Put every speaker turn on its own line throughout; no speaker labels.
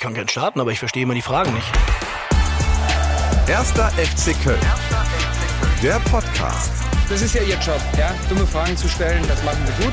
ich kann gern starten, aber ich verstehe immer die Fragen nicht.
Erster FC Köln. Der Podcast.
Das ist ja Ihr Job, ja? Dumme Fragen zu stellen, das machen Sie gut.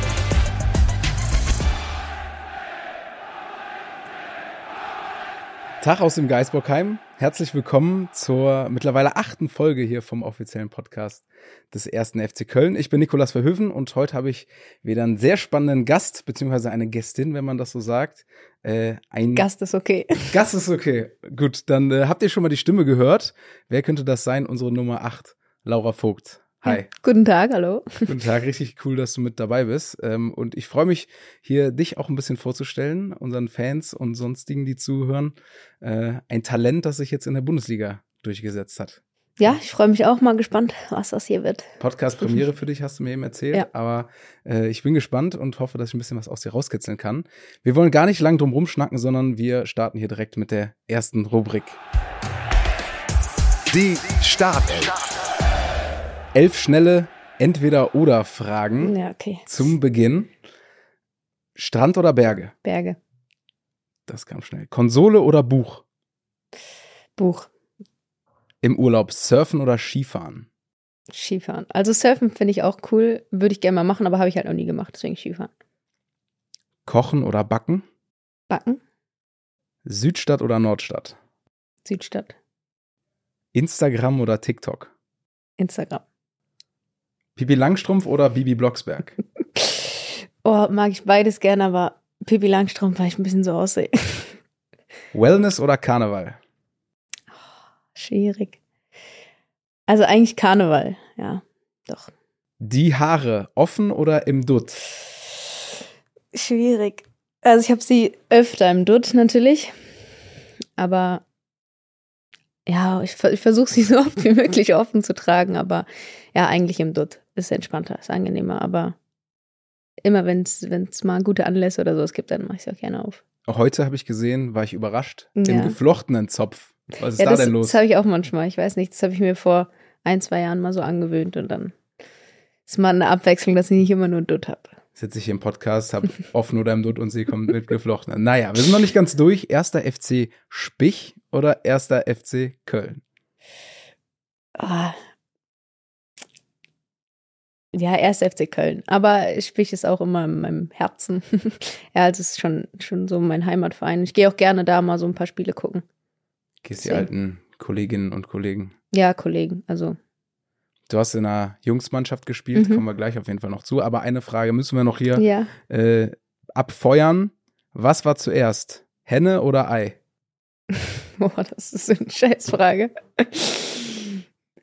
Tag aus dem Geisbockheim. Herzlich willkommen zur mittlerweile achten Folge hier vom offiziellen Podcast des ersten FC Köln. Ich bin Nikolas Verhöfen und heute habe ich wieder einen sehr spannenden Gast, beziehungsweise eine Gästin, wenn man das so sagt.
Äh, ein Gast ist okay.
Gast ist okay. Gut, dann äh, habt ihr schon mal die Stimme gehört. Wer könnte das sein? Unsere Nummer acht, Laura Vogt. Hi.
Guten Tag, hallo.
Guten Tag, richtig cool, dass du mit dabei bist. Ähm, und ich freue mich, hier dich auch ein bisschen vorzustellen, unseren Fans und sonstigen, die zuhören. Äh, ein Talent, das sich jetzt in der Bundesliga durchgesetzt hat.
Ja, ich freue mich auch mal gespannt, was das hier wird.
Podcast-Premiere für dich, hast du mir eben erzählt. Ja. Aber äh, ich bin gespannt und hoffe, dass ich ein bisschen was aus dir rauskitzeln kann. Wir wollen gar nicht lang drum rumschnacken, sondern wir starten hier direkt mit der ersten Rubrik.
Die Startelf.
Elf schnelle Entweder-Oder-Fragen
ja, okay.
zum Beginn. Strand oder Berge?
Berge.
Das kam schnell. Konsole oder Buch?
Buch.
Im Urlaub Surfen oder Skifahren?
Skifahren. Also Surfen finde ich auch cool, würde ich gerne mal machen, aber habe ich halt noch nie gemacht, deswegen Skifahren.
Kochen oder Backen?
Backen.
Südstadt oder Nordstadt?
Südstadt.
Instagram oder TikTok?
Instagram.
Pipi Langstrumpf oder Bibi Blocksberg?
oh, mag ich beides gerne, aber Pipi Langstrumpf, weil ich ein bisschen so aussehe.
Wellness oder Karneval?
Oh, schwierig. Also eigentlich Karneval, ja, doch.
Die Haare offen oder im Dutt?
Schwierig. Also ich habe sie öfter im Dutt natürlich, aber ja, ich, ich versuche sie so oft wie möglich offen zu tragen, aber ja, eigentlich im Dutt ist entspannter, ist angenehmer, aber immer wenn es mal gute Anlässe oder sowas gibt, dann mache ich sie auch gerne auf.
Heute habe ich gesehen, war ich überrascht, ja. im geflochtenen Zopf. Was ist
ja,
da
das,
denn los?
Das habe ich auch manchmal, ich weiß nicht, das habe ich mir vor ein, zwei Jahren mal so angewöhnt und dann ist mal eine Abwechslung, dass ich nicht immer nur Dutt habe.
Sitze ich hier im Podcast, habe offen oder im Dutt und sie kommt mit geflochtenen. Naja, wir sind noch nicht ganz durch. Erster FC Spich oder erster FC Köln?
Oh, ja, erst FC Köln. Aber Spich ist auch immer in meinem Herzen. ja, also es ist schon, schon so mein Heimatverein. Ich gehe auch gerne da mal so ein paar Spiele gucken.
Gehst die alten Kolleginnen und Kollegen?
Ja, Kollegen, also.
Du hast in einer Jungsmannschaft gespielt, mhm. kommen wir gleich auf jeden Fall noch zu. Aber eine Frage müssen wir noch hier
ja.
äh, abfeuern. Was war zuerst? Henne oder Ei?
Boah, das ist eine Scheißfrage.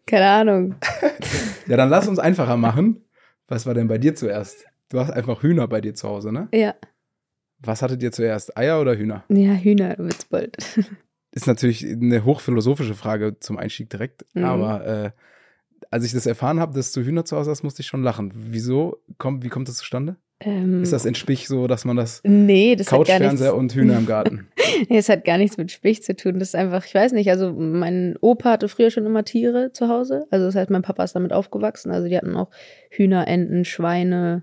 Keine Ahnung.
ja, dann lass uns einfacher machen. Was war denn bei dir zuerst? Du hast einfach Hühner bei dir zu Hause, ne?
Ja.
Was hattet ihr zuerst? Eier oder Hühner?
Ja, Hühner, Witzbold.
Ist natürlich eine hochphilosophische Frage zum Einstieg direkt, mhm. aber äh, als ich das erfahren habe, dass du Hühner zu Hause hast, musste ich schon lachen. Wieso? Kommt, wie kommt das zustande?
Ähm,
ist das in Spich so, dass man das,
nee, das
Couchfernseher und Hühner im Garten?
nee, es hat gar nichts mit Spich zu tun. Das ist einfach, ich weiß nicht, also mein Opa hatte früher schon immer Tiere zu Hause. Also das heißt, mein Papa ist damit aufgewachsen. Also die hatten auch Hühner, Enten, Schweine,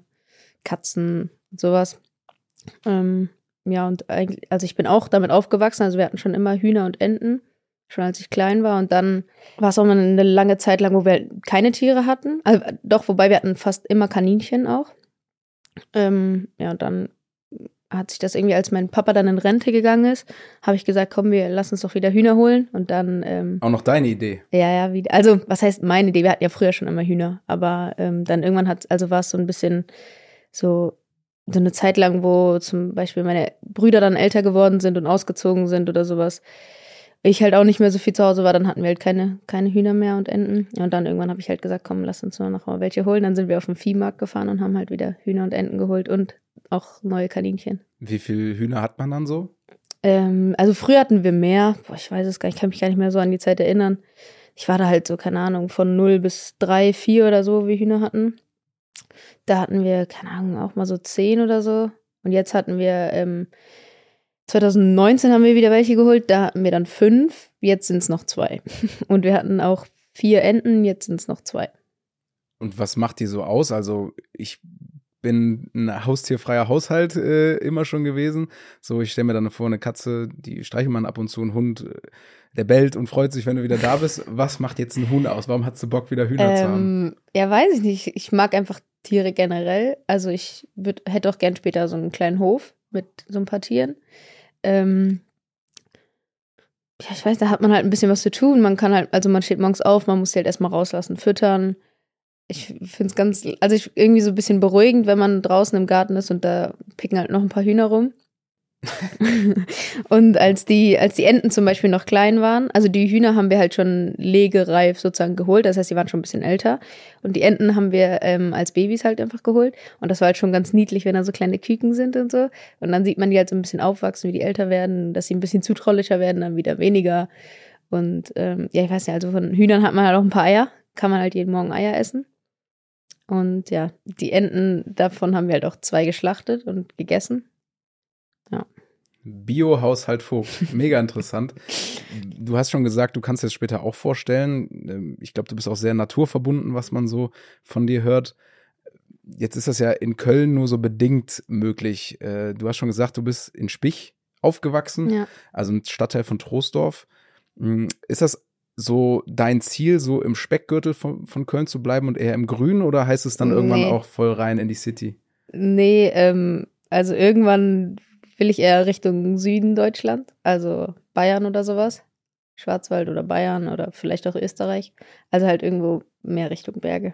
Katzen und sowas. Ähm, ja, und eigentlich, also ich bin auch damit aufgewachsen. Also wir hatten schon immer Hühner und Enten, schon als ich klein war. Und dann war es auch mal eine lange Zeit lang, wo wir halt keine Tiere hatten. Also, doch, wobei wir hatten fast immer Kaninchen auch. Ähm, ja, und dann hat sich das irgendwie, als mein Papa dann in Rente gegangen ist, habe ich gesagt, komm, wir lassen uns doch wieder Hühner holen und dann. Ähm,
Auch noch deine Idee.
Ja, ja, wie, also was heißt meine Idee? Wir hatten ja früher schon immer Hühner, aber ähm, dann irgendwann hat, also war es so ein bisschen so so eine Zeit lang, wo zum Beispiel meine Brüder dann älter geworden sind und ausgezogen sind oder sowas. Ich halt auch nicht mehr so viel zu Hause war, dann hatten wir halt keine, keine Hühner mehr und Enten. Und dann irgendwann habe ich halt gesagt, komm, lass uns nur noch mal welche holen. Dann sind wir auf den Viehmarkt gefahren und haben halt wieder Hühner und Enten geholt und auch neue Kaninchen.
Wie viele Hühner hat man dann so?
Ähm, also früher hatten wir mehr. Boah, ich weiß es gar nicht, ich kann mich gar nicht mehr so an die Zeit erinnern. Ich war da halt so, keine Ahnung, von 0 bis 3, 4 oder so, wie Hühner hatten. Da hatten wir, keine Ahnung, auch mal so 10 oder so. Und jetzt hatten wir, ähm, 2019 haben wir wieder welche geholt, da hatten wir dann fünf, jetzt sind es noch zwei. Und wir hatten auch vier Enten, jetzt sind es noch zwei.
Und was macht die so aus? Also ich bin ein haustierfreier Haushalt äh, immer schon gewesen. So, ich stelle mir dann vor, eine Katze, die streichelt man ab und zu, ein Hund, äh, der bellt und freut sich, wenn du wieder da bist. Was macht jetzt ein Huhn aus? Warum hast du Bock, wieder Hühner ähm, zu haben?
Ja, weiß ich nicht. Ich mag einfach Tiere generell. Also ich würd, hätte auch gern später so einen kleinen Hof mit so ein paar Tieren. Ähm, ja, ich weiß, da hat man halt ein bisschen was zu tun. Man kann halt, also man steht morgens auf, man muss sie halt erstmal rauslassen, füttern. Ich finde es ganz, also ich, irgendwie so ein bisschen beruhigend, wenn man draußen im Garten ist und da picken halt noch ein paar Hühner rum. und als die, als die Enten zum Beispiel noch klein waren, also die Hühner haben wir halt schon legereif sozusagen geholt, das heißt, die waren schon ein bisschen älter. Und die Enten haben wir ähm, als Babys halt einfach geholt. Und das war halt schon ganz niedlich, wenn da so kleine Küken sind und so. Und dann sieht man die halt so ein bisschen aufwachsen, wie die älter werden, dass sie ein bisschen zutraulicher werden, dann wieder weniger. Und ähm, ja, ich weiß nicht, also von Hühnern hat man halt auch ein paar Eier. Kann man halt jeden Morgen Eier essen. Und ja, die Enten, davon haben wir halt auch zwei geschlachtet und gegessen.
Bio-Haushalt Vogt. Mega interessant. du hast schon gesagt, du kannst dir das später auch vorstellen. Ähm, ich glaube, du bist auch sehr naturverbunden, was man so von dir hört. Jetzt ist das ja in Köln nur so bedingt möglich. Äh, du hast schon gesagt, du bist in Spich aufgewachsen, ja. also ein Stadtteil von Troisdorf. Hm, ist das so dein Ziel, so im Speckgürtel von, von Köln zu bleiben und eher im Grün oder heißt es dann nee. irgendwann auch voll rein in die City?
Nee, ähm, also irgendwann will ich eher Richtung Süden Deutschland, also Bayern oder sowas. Schwarzwald oder Bayern oder vielleicht auch Österreich. Also halt irgendwo mehr Richtung Berge.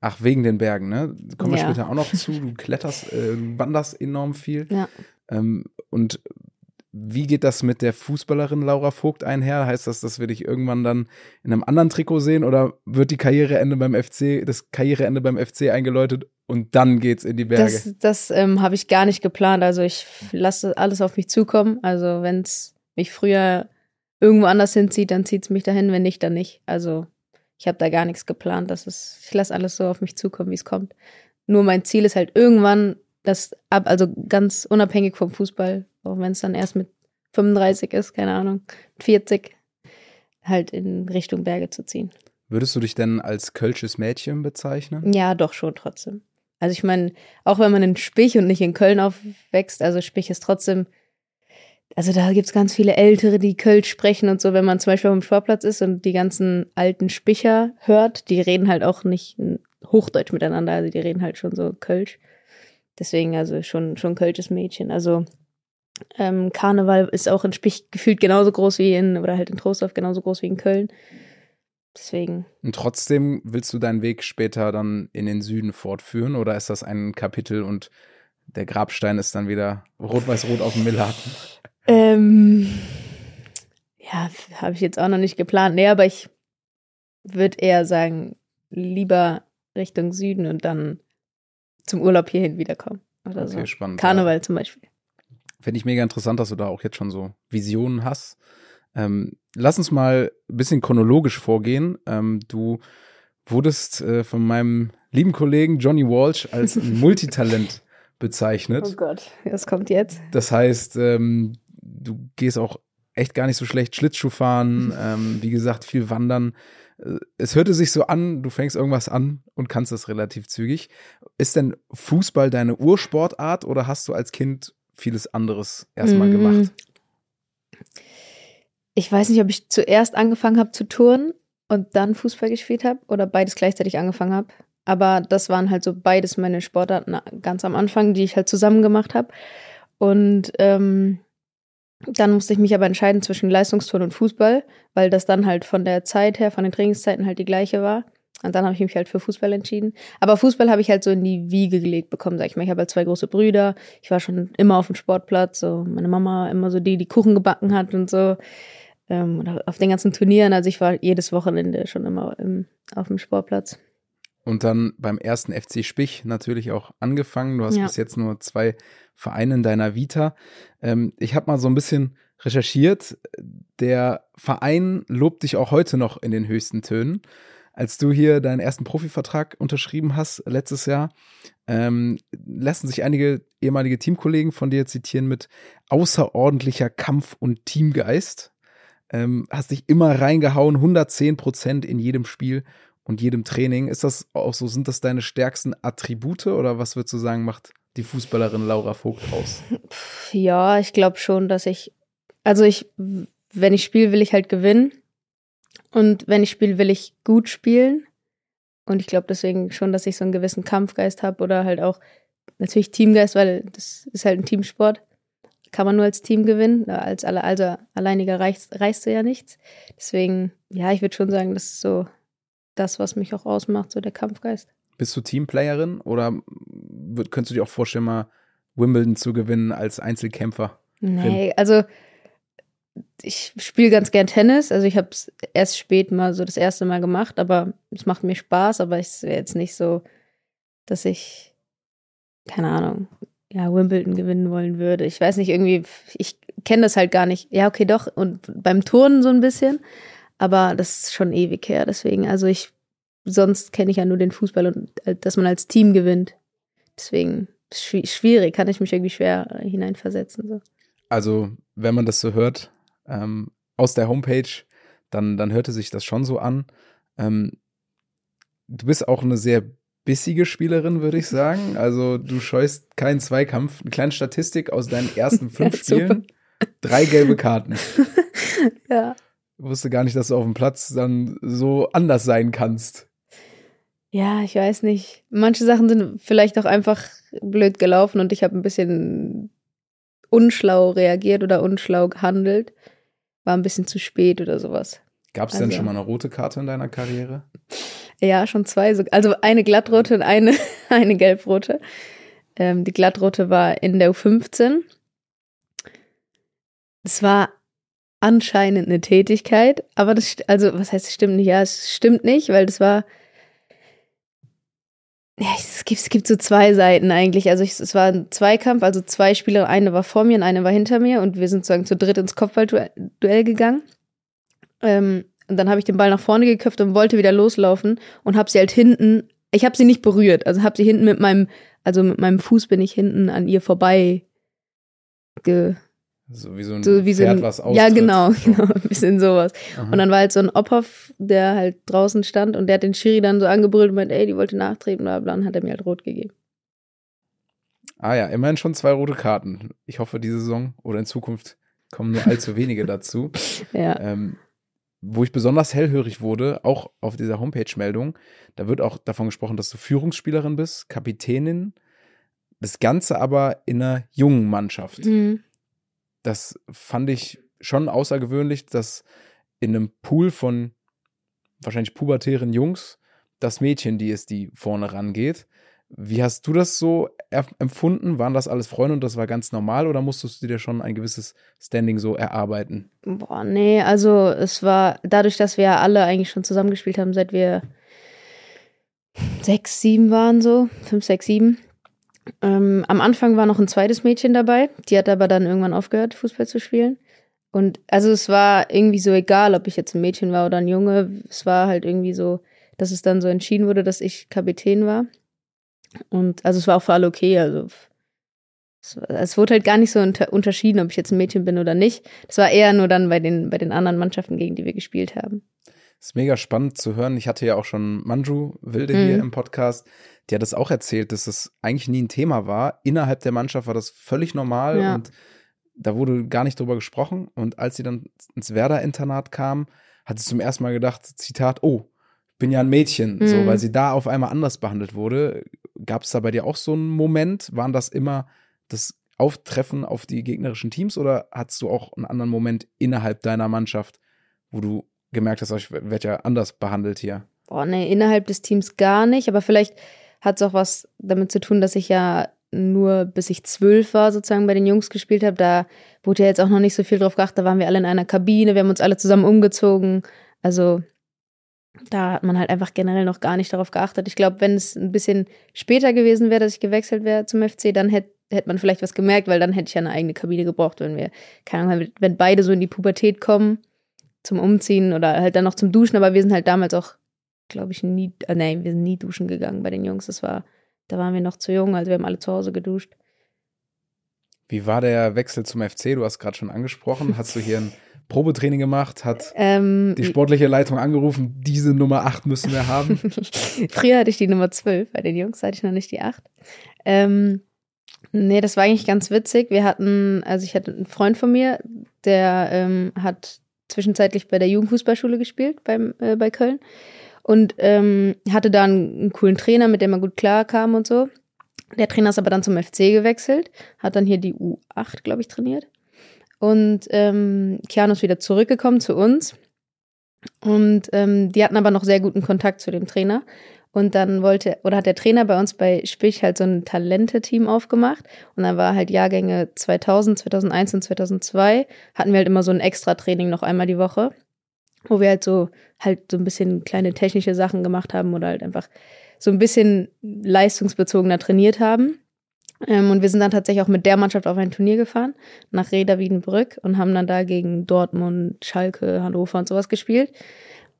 Ach, wegen den Bergen, ne? Kommen wir ja. später auch noch zu. Du kletterst, äh, wanderst enorm viel.
Ja.
Ähm, und wie geht das mit der Fußballerin Laura Vogt einher? Heißt das, dass wir dich irgendwann dann in einem anderen Trikot sehen oder wird die Karriereende beim FC, das Karriereende beim FC eingeläutet und dann geht's in die Berge?
Das, das ähm, habe ich gar nicht geplant. Also ich lasse alles auf mich zukommen. Also wenn es mich früher irgendwo anders hinzieht, dann zieht es mich dahin. Wenn nicht, dann nicht. Also ich habe da gar nichts geplant. Das ist, ich lasse alles so auf mich zukommen, wie es kommt. Nur mein Ziel ist halt irgendwann das ab, also ganz unabhängig vom Fußball, auch wenn es dann erst mit 35 ist, keine Ahnung, 40, halt in Richtung Berge zu ziehen.
Würdest du dich denn als kölsches Mädchen bezeichnen?
Ja, doch schon trotzdem. Also ich meine, auch wenn man in Spich und nicht in Köln aufwächst, also Spich ist trotzdem, also da gibt es ganz viele Ältere, die Kölsch sprechen und so, wenn man zum Beispiel auf dem Sportplatz ist und die ganzen alten Spicher hört, die reden halt auch nicht Hochdeutsch miteinander, also die reden halt schon so Kölsch. Deswegen also schon, schon kölsches Mädchen. Also ähm, Karneval ist auch in Spich gefühlt genauso groß wie in, oder halt in Trostorf genauso groß wie in Köln. Deswegen.
Und trotzdem willst du deinen Weg später dann in den Süden fortführen oder ist das ein Kapitel und der Grabstein ist dann wieder rot-weiß-rot auf dem Millaten?
Ähm, ja, habe ich jetzt auch noch nicht geplant. Nee, aber ich würde eher sagen, lieber Richtung Süden und dann zum Urlaub hierhin wiederkommen. Oder okay, so.
spannend.
Karneval ja. zum Beispiel.
Finde ich mega interessant, dass du da auch jetzt schon so Visionen hast. Ähm, lass uns mal ein bisschen chronologisch vorgehen. Ähm, du wurdest äh, von meinem lieben Kollegen Johnny Walsh als Multitalent bezeichnet.
Oh Gott, was kommt jetzt?
Das heißt, ähm, du gehst auch echt gar nicht so schlecht Schlittschuh fahren, ähm, wie gesagt, viel wandern. Es hörte sich so an, du fängst irgendwas an und kannst es relativ zügig. Ist denn Fußball deine Ursportart oder hast du als Kind vieles anderes erstmal mm. gemacht?
Ich weiß nicht, ob ich zuerst angefangen habe zu turnen und dann Fußball gespielt habe oder beides gleichzeitig angefangen habe. Aber das waren halt so beides meine Sportarten ganz am Anfang, die ich halt zusammen gemacht habe. Und ähm, dann musste ich mich aber entscheiden zwischen Leistungsturnen und Fußball, weil das dann halt von der Zeit her, von den Trainingszeiten halt die gleiche war. Und dann habe ich mich halt für Fußball entschieden. Aber Fußball habe ich halt so in die Wiege gelegt bekommen, sag ich mal. Ich habe halt zwei große Brüder. Ich war schon immer auf dem Sportplatz. So meine Mama immer so die, die Kuchen gebacken hat und so. Ähm, auf den ganzen Turnieren. Also ich war jedes Wochenende schon immer im, auf dem Sportplatz.
Und dann beim ersten FC Spich natürlich auch angefangen. Du hast ja. bis jetzt nur zwei Vereine in deiner Vita. Ähm, ich habe mal so ein bisschen recherchiert. Der Verein lobt dich auch heute noch in den höchsten Tönen als du hier deinen ersten Profivertrag unterschrieben hast letztes Jahr, ähm, lassen sich einige ehemalige Teamkollegen von dir zitieren mit außerordentlicher Kampf- und Teamgeist. Ähm, hast dich immer reingehauen, 110 Prozent in jedem Spiel und jedem Training. Ist das auch so, sind das deine stärksten Attribute oder was würdest du sagen, macht die Fußballerin Laura Vogt aus?
Ja, ich glaube schon, dass ich, also ich, wenn ich spiele, will ich halt gewinnen. Und wenn ich spiele, will ich gut spielen. Und ich glaube deswegen schon, dass ich so einen gewissen Kampfgeist habe oder halt auch natürlich Teamgeist, weil das ist halt ein Teamsport. Kann man nur als Team gewinnen. Als alle, also alleiniger reichst, reichst du ja nichts. Deswegen, ja, ich würde schon sagen, das ist so das, was mich auch ausmacht, so der Kampfgeist.
Bist du Teamplayerin oder könntest du dir auch vorstellen, mal Wimbledon zu gewinnen als Einzelkämpfer?
Nee, also ich spiele ganz gern Tennis. Also ich habe es erst spät mal so das erste Mal gemacht, aber es macht mir Spaß, aber es wäre jetzt nicht so, dass ich, keine Ahnung, ja, Wimbledon gewinnen wollen würde. Ich weiß nicht, irgendwie, ich kenne das halt gar nicht. Ja, okay, doch. Und beim Turnen so ein bisschen. Aber das ist schon ewig her. Deswegen, also ich, sonst kenne ich ja nur den Fußball und äh, dass man als Team gewinnt. Deswegen schwierig, kann ich mich irgendwie schwer hineinversetzen. So.
Also, wenn man das so hört, ähm, aus der Homepage, dann, dann hörte sich das schon so an. Ähm, du bist auch eine sehr bissige Spielerin, würde ich sagen. Also du scheust keinen Zweikampf. Eine kleine Statistik aus deinen ersten fünf Spielen. Drei gelbe Karten.
ja.
Wusste gar nicht, dass du auf dem Platz dann so anders sein kannst.
Ja, ich weiß nicht. Manche Sachen sind vielleicht auch einfach blöd gelaufen und ich habe ein bisschen unschlau reagiert oder unschlau gehandelt. War ein bisschen zu spät oder sowas.
Gab es also. denn schon mal eine rote Karte in deiner Karriere?
Ja, schon zwei. Also eine glattrote und eine, eine gelbrote. Ähm, die glattrote war in der U15. Es war anscheinend eine Tätigkeit, aber das, also was heißt, es stimmt nicht? Ja, es stimmt nicht, weil das war, ja, es gibt, es gibt so zwei Seiten eigentlich. Also ich, es war ein Zweikampf, also zwei Spieler, eine war vor mir und eine war hinter mir und wir sind sozusagen zu dritt ins Kopfballduell gegangen. Ähm, und dann habe ich den Ball nach vorne geköpft und wollte wieder loslaufen und habe sie halt hinten, ich habe sie nicht berührt, also habe sie hinten mit meinem, also mit meinem Fuß bin ich hinten an ihr vorbei ge,
so wie so ein so wie Pferd, so ein, was austritt.
Ja, genau, genau, ein bisschen sowas. Aha. Und dann war halt so ein Ophoff, der halt draußen stand und der hat den Schiri dann so angebrüllt und meint, ey, die wollte nachtreten, bla bla, und hat er mir halt rot gegeben.
Ah ja, immerhin schon zwei rote Karten. Ich hoffe, diese Saison oder in Zukunft kommen nur allzu wenige dazu.
ja.
Ähm, wo ich besonders hellhörig wurde, auch auf dieser Homepage-Meldung, da wird auch davon gesprochen, dass du Führungsspielerin bist, Kapitänin, das Ganze aber in einer jungen Mannschaft. Mhm das fand ich schon außergewöhnlich, dass in einem Pool von wahrscheinlich pubertären Jungs das Mädchen die ist, die vorne rangeht. Wie hast du das so empfunden? Waren das alles Freunde und das war ganz normal oder musstest du dir schon ein gewisses Standing so erarbeiten?
Boah, nee, also es war dadurch, dass wir alle eigentlich schon zusammengespielt haben, seit wir sechs, sieben waren, so, fünf, sechs, sieben, ähm, am Anfang war noch ein zweites Mädchen dabei, die hat aber dann irgendwann aufgehört, Fußball zu spielen. Und also es war irgendwie so egal, ob ich jetzt ein Mädchen war oder ein Junge. Es war halt irgendwie so, dass es dann so entschieden wurde, dass ich Kapitän war. Und also es war auch für alle okay. Also es, es wurde halt gar nicht so unter, unterschieden, ob ich jetzt ein Mädchen bin oder nicht. Es war eher nur dann bei den, bei den anderen Mannschaften, gegen die wir gespielt haben.
Das ist mega spannend zu hören. Ich hatte ja auch schon Manju Wilde mhm. hier im Podcast die hat das auch erzählt, dass das eigentlich nie ein Thema war. Innerhalb der Mannschaft war das völlig normal ja. und da wurde gar nicht drüber gesprochen. Und als sie dann ins Werder-Internat kam, hat sie zum ersten Mal gedacht, Zitat, oh, bin ja ein Mädchen, mhm. so, weil sie da auf einmal anders behandelt wurde. Gab es da bei dir auch so einen Moment? Waren das immer das Auftreffen auf die gegnerischen Teams oder hattest du auch einen anderen Moment innerhalb deiner Mannschaft, wo du gemerkt hast, oh, ich werde ja anders behandelt hier?
Boah, nee, innerhalb des Teams gar nicht, aber vielleicht hat es auch was damit zu tun, dass ich ja nur bis ich zwölf war, sozusagen bei den Jungs gespielt habe. Da wurde ja jetzt auch noch nicht so viel drauf geachtet. Da waren wir alle in einer Kabine, wir haben uns alle zusammen umgezogen. Also da hat man halt einfach generell noch gar nicht darauf geachtet. Ich glaube, wenn es ein bisschen später gewesen wäre, dass ich gewechselt wäre zum FC, dann hätte hätte man vielleicht was gemerkt, weil dann hätte ich ja eine eigene Kabine gebraucht, wenn wir, keine Ahnung, wenn beide so in die Pubertät kommen zum Umziehen oder halt dann noch zum Duschen, aber wir sind halt damals auch glaube ich, nie, äh, nein, wir sind nie duschen gegangen bei den Jungs. Das war, da waren wir noch zu jung, also wir haben alle zu Hause geduscht.
Wie war der Wechsel zum FC? Du hast gerade schon angesprochen. Hast du hier einen Probetraining gemacht, hat ähm, die sportliche Leitung angerufen, diese Nummer 8 müssen wir haben.
Früher hatte ich die Nummer 12, bei den Jungs hatte ich noch nicht die 8. Ähm, nee, das war eigentlich ganz witzig. Wir hatten, also ich hatte einen Freund von mir, der ähm, hat zwischenzeitlich bei der Jugendfußballschule gespielt beim, äh, bei Köln und ähm, hatte da einen, coolen Trainer, mit dem er gut klar kam und so. Der Trainer ist aber dann zum FC gewechselt, hat dann hier die U8, glaube ich, trainiert. Und ähm, Keanu ist wieder zurückgekommen zu uns. Und ähm, die hatten aber noch sehr guten Kontakt zu dem Trainer. Und dann wollte, oder hat der Trainer bei uns bei Spich halt so ein Talente-Team aufgemacht. Und dann war halt Jahrgänge 2000, 2001 und 2002, hatten wir halt immer so ein Extra-Training noch einmal die Woche, wo wir halt so, halt so ein bisschen kleine technische Sachen gemacht haben oder halt einfach so ein bisschen leistungsbezogener trainiert haben. Ähm, und wir sind dann tatsächlich auch mit der Mannschaft auf ein Turnier gefahren, nach Reda Wiedenbrück und haben dann da gegen Dortmund, Schalke, Hannover und sowas gespielt.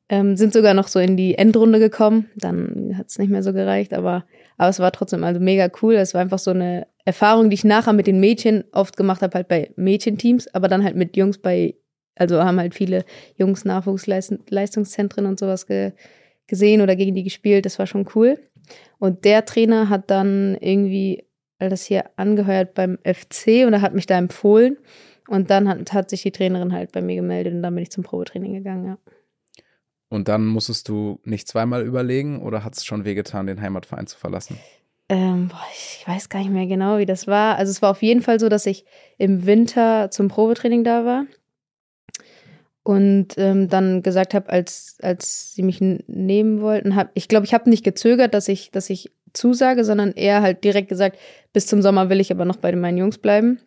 Ähm, sind sogar noch so in die Endrunde gekommen. Dann hat es nicht mehr so gereicht, aber, aber es war trotzdem also mega cool. Es war einfach so eine Erfahrung, die ich nachher mit den Mädchen oft gemacht habe, halt bei Mädchenteams, aber dann halt mit Jungs bei, also haben halt viele Jungs Nachwuchsleistungszentren und sowas ge, gesehen oder gegen die gespielt. Das war schon cool. Und der Trainer hat dann irgendwie das hier angeheuert beim FC und er hat mich da empfohlen. Und dann hat, hat sich die Trainerin halt bei mir gemeldet und dann bin ich zum Probetraining gegangen, ja.
Und dann musstest du nicht zweimal überlegen oder hat es schon wehgetan, den Heimatverein zu verlassen?
Ähm, boah, ich weiß gar nicht mehr genau, wie das war. Also es war auf jeden Fall so, dass ich im Winter zum Probetraining da war und ähm, dann gesagt habe, als als sie mich nehmen wollten, hab ich glaube, ich habe nicht gezögert, dass ich dass ich zusage, sondern eher halt direkt gesagt, bis zum Sommer will ich aber noch bei meinen Jungs bleiben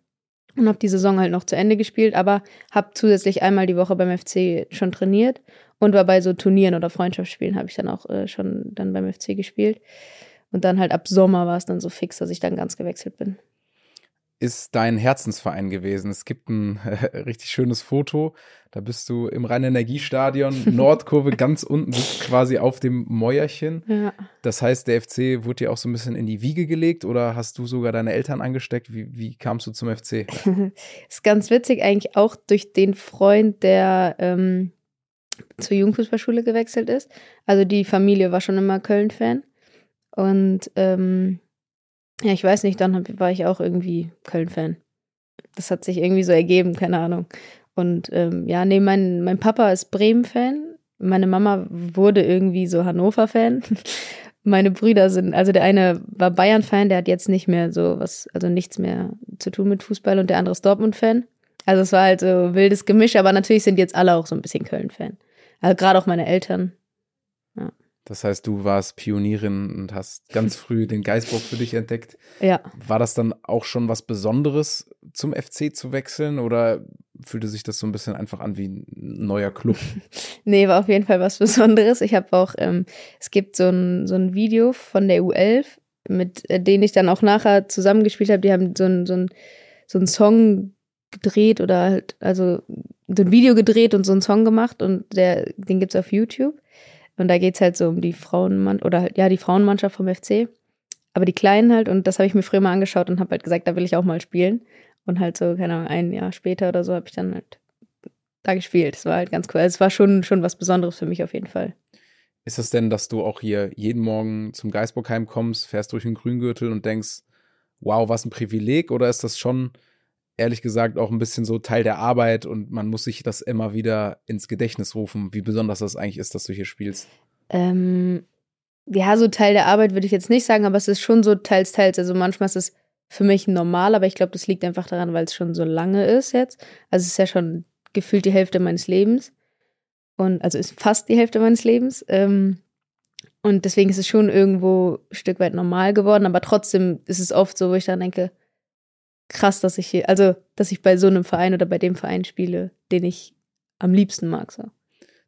und habe die Saison halt noch zu Ende gespielt, aber habe zusätzlich einmal die Woche beim FC schon trainiert und war bei so Turnieren oder Freundschaftsspielen habe ich dann auch äh, schon dann beim FC gespielt. Und dann halt ab Sommer war es dann so fix, dass ich dann ganz gewechselt bin.
Ist dein Herzensverein gewesen. Es gibt ein äh, richtig schönes Foto. Da bist du im Rhein-Energiestadion, Nordkurve ganz unten, sitzt quasi auf dem Mäuerchen. Ja. Das heißt, der FC wurde dir auch so ein bisschen in die Wiege gelegt oder hast du sogar deine Eltern angesteckt? Wie, wie kamst du zum FC?
ist ganz witzig, eigentlich auch durch den Freund, der ähm, zur Jugendfußballschule gewechselt ist. Also die Familie war schon immer Köln-Fan. Und ähm, ja, ich weiß nicht, dann war ich auch irgendwie Köln-Fan. Das hat sich irgendwie so ergeben, keine Ahnung. Und ähm, ja, nee, mein, mein Papa ist Bremen-Fan. Meine Mama wurde irgendwie so Hannover-Fan. Meine Brüder sind, also der eine war Bayern-Fan, der hat jetzt nicht mehr so was, also nichts mehr zu tun mit Fußball und der andere ist Dortmund-Fan. Also es war halt so wildes Gemisch, aber natürlich sind jetzt alle auch so ein bisschen Köln-Fan. Also gerade auch meine Eltern.
Das heißt, du warst Pionierin und hast ganz früh den Geisbock für dich entdeckt.
Ja.
War das dann auch schon was Besonderes, zum FC zu wechseln oder fühlte sich das so ein bisschen einfach an wie ein neuer Club?
nee, war auf jeden Fall was Besonderes. Ich habe auch, ähm, es gibt so ein, so ein Video von der U11, mit äh, denen ich dann auch nachher zusammengespielt habe. Die haben so ein, so ein, so ein Song gedreht oder halt, also so ein Video gedreht und so einen Song gemacht und der, den gibt's auf YouTube. Und da geht's halt so um die Frauenmannschaft oder halt, ja, die Frauenmannschaft vom FC. Aber die Kleinen halt, und das habe ich mir früher mal angeschaut und habe halt gesagt, da will ich auch mal spielen. Und halt so, keine Ahnung, ein Jahr später oder so habe ich dann halt da gespielt. Es war halt ganz cool. Also es war schon, schon was Besonderes für mich auf jeden Fall.
Ist es denn, dass du auch hier jeden Morgen zum Geisbockheim kommst, fährst durch den Grüngürtel und denkst, wow, was ein Privileg? Oder ist das schon ehrlich gesagt auch ein bisschen so Teil der Arbeit und man muss sich das immer wieder ins Gedächtnis rufen, wie besonders das eigentlich ist, dass du hier spielst.
Ähm, ja, so Teil der Arbeit würde ich jetzt nicht sagen, aber es ist schon so teils, teils. Also manchmal ist es für mich normal, aber ich glaube, das liegt einfach daran, weil es schon so lange ist jetzt. Also es ist ja schon gefühlt die Hälfte meines Lebens. Und also ist fast die Hälfte meines Lebens. Ähm, und deswegen ist es schon irgendwo ein Stück weit normal geworden, aber trotzdem ist es oft so, wo ich dann denke, krass, dass ich hier, also, dass ich bei so einem Verein oder bei dem Verein spiele, den ich am liebsten mag. So.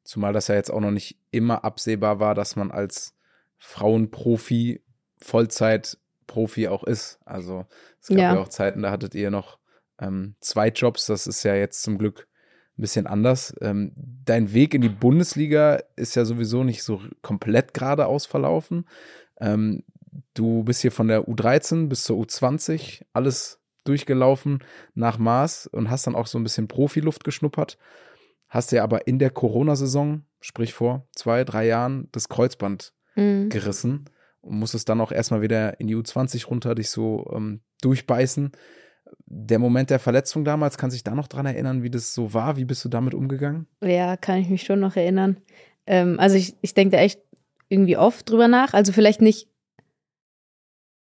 Zumal das ja jetzt auch noch nicht immer absehbar war, dass man als Frauenprofi Vollzeitprofi auch ist. Also es gab ja, ja auch Zeiten, da hattet ihr noch ähm, zwei Jobs. Das ist ja jetzt zum Glück ein bisschen anders. Ähm, dein Weg in die Bundesliga ist ja sowieso nicht so komplett geradeaus verlaufen. Ähm, du bist hier von der U13 bis zur U20, alles durchgelaufen nach Maß und hast dann auch so ein bisschen Profiluft geschnuppert. hast dir aber in der Corona-Saison, sprich vor zwei, drei Jahren, das Kreuzband
Mhm.
gerissen und musstest dann auch erstmal wieder in die U20 runter, dich so ähm, durchbeißen. Der Moment der Verletzung damals, kann sich da noch dran erinnern, wie das so war? Wie bist du damit umgegangen?
Ja, kann ich mich schon noch erinnern. Ähm, also ich, ich denke da echt irgendwie oft drüber nach. Also vielleicht nicht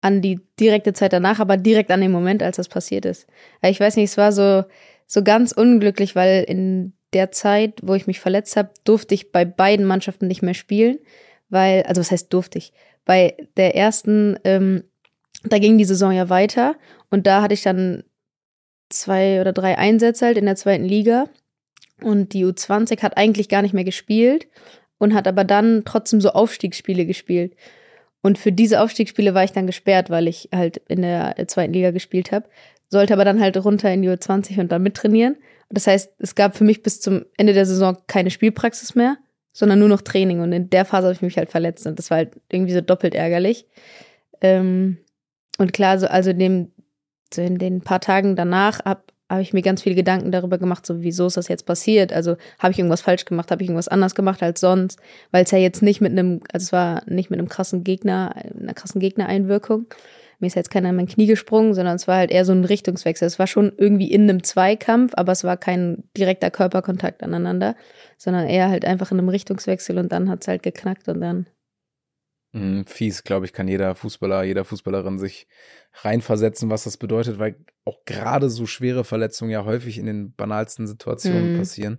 an die direkte Zeit danach, aber direkt an den Moment, als das passiert ist. Ich weiß nicht, es war so, so ganz unglücklich, weil in der Zeit, wo ich mich verletzt habe, durfte ich bei beiden Mannschaften nicht mehr spielen. Weil, also was heißt durfte ich? Bei der ersten, ähm, da ging die Saison ja weiter und da hatte ich dann zwei oder drei Einsätze halt in der zweiten Liga. Und die U20 hat eigentlich gar nicht mehr gespielt und hat aber dann trotzdem so Aufstiegsspiele gespielt. Und für diese Aufstiegsspiele war ich dann gesperrt, weil ich halt in der zweiten Liga gespielt habe. Sollte aber dann halt runter in die U20 und dann mittrainieren. Das heißt, es gab für mich bis zum Ende der Saison keine Spielpraxis mehr, sondern nur noch Training. Und in der Phase habe ich mich halt verletzt. Und das war halt irgendwie so doppelt ärgerlich. Ähm, und klar, so, also in, dem, so in den paar Tagen danach habe hab ich mir ganz viele Gedanken darüber gemacht, so wieso ist das jetzt passiert? Also habe ich irgendwas falsch gemacht, habe ich irgendwas anders gemacht als sonst, weil es ja jetzt nicht mit einem, also es war nicht mit einem krassen Gegner, einer krassen Gegnereinwirkung. Mir ist jetzt keiner in mein Knie gesprungen, sondern es war halt eher so ein Richtungswechsel. Es war schon irgendwie in einem Zweikampf, aber es war kein direkter Körperkontakt aneinander, sondern eher halt einfach in einem Richtungswechsel und dann hat es halt geknackt und dann
Mhm, fies, glaube ich, kann jeder Fußballer, jeder Fußballerin sich reinversetzen, was das bedeutet, weil auch gerade so schwere Verletzungen ja häufig in den banalsten Situationen
Mhm.
passieren.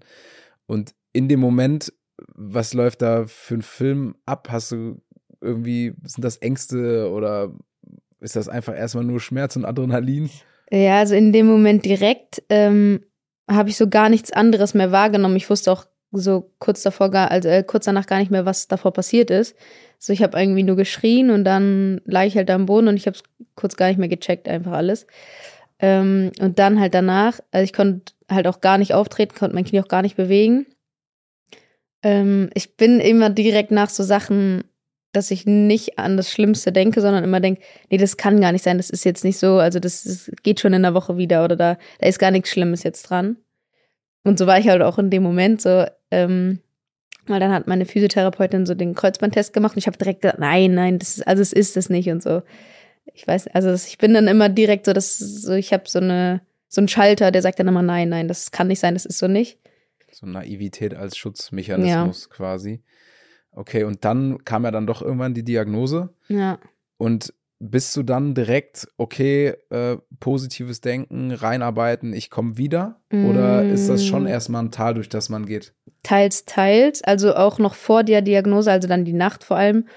Und in dem Moment, was läuft da für einen Film ab? Hast du irgendwie, sind das Ängste oder ist das einfach erstmal nur Schmerz und Adrenalin?
Ja, also in dem Moment direkt ähm, habe ich so gar nichts anderes mehr wahrgenommen. Ich wusste auch so kurz davor gar, also äh, kurz danach gar nicht mehr, was davor passiert ist. So, ich habe irgendwie nur geschrien und dann lag ich halt am Boden und ich habe es kurz gar nicht mehr gecheckt, einfach alles. Ähm, und dann halt danach, also ich konnte halt auch gar nicht auftreten, konnte mein Knie auch gar nicht bewegen. Ähm, ich bin immer direkt nach so Sachen, dass ich nicht an das Schlimmste denke, sondern immer denke, nee, das kann gar nicht sein, das ist jetzt nicht so, also das, ist, geht schon in der Woche wieder oder da, da ist gar nichts Schlimmes jetzt dran. Und so war ich halt auch in dem Moment so, ähm, weil dann hat meine Physiotherapeutin so den Kreuzbandtest gemacht und ich habe direkt gesagt, nein, nein, das ist, also es ist es nicht und so. Ich weiß, also ich bin dann immer direkt so, dass so, ich habe so eine so einen Schalter, der sagt dann immer, nein, nein, das kann nicht sein, das ist so nicht.
So Naivität als Schutzmechanismus quasi. Okay, und dann kam ja dann doch irgendwann die Diagnose.
Ja.
Und bist du dann direkt, okay, äh, positives Denken, reinarbeiten, ich komme wieder? Oder ist das schon
Mm.
erstmal ein Tal, durch das man geht?
Teils, teils. Also auch noch vor der Diagnose, also dann die Nacht vor allem,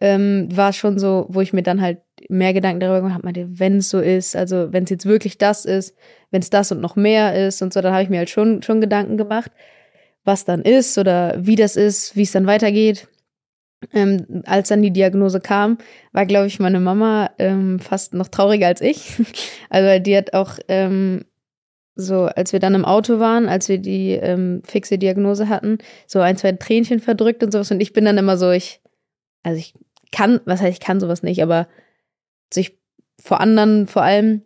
ähm, war schon so, wo ich mir dann halt mehr Gedanken darüber gemacht habe, wenn es so ist, also wenn es jetzt wirklich das ist, wenn es das und noch mehr ist und so, dann habe ich mir halt schon, schon Gedanken gemacht, was dann ist oder wie das ist, wie es dann weitergeht. Ähm, als dann die Diagnose kam, war, glaube ich, meine Mama ähm, fast noch trauriger als ich. Also die hat auch ähm, so, als wir dann im Auto waren, als wir die ähm, fixe Diagnose hatten, so ein, zwei Tränchen verdrückt und sowas. Und ich bin dann immer so, ich, also ich kann, was heißt, ich kann sowas nicht, aber so ich vor anderen vor allem,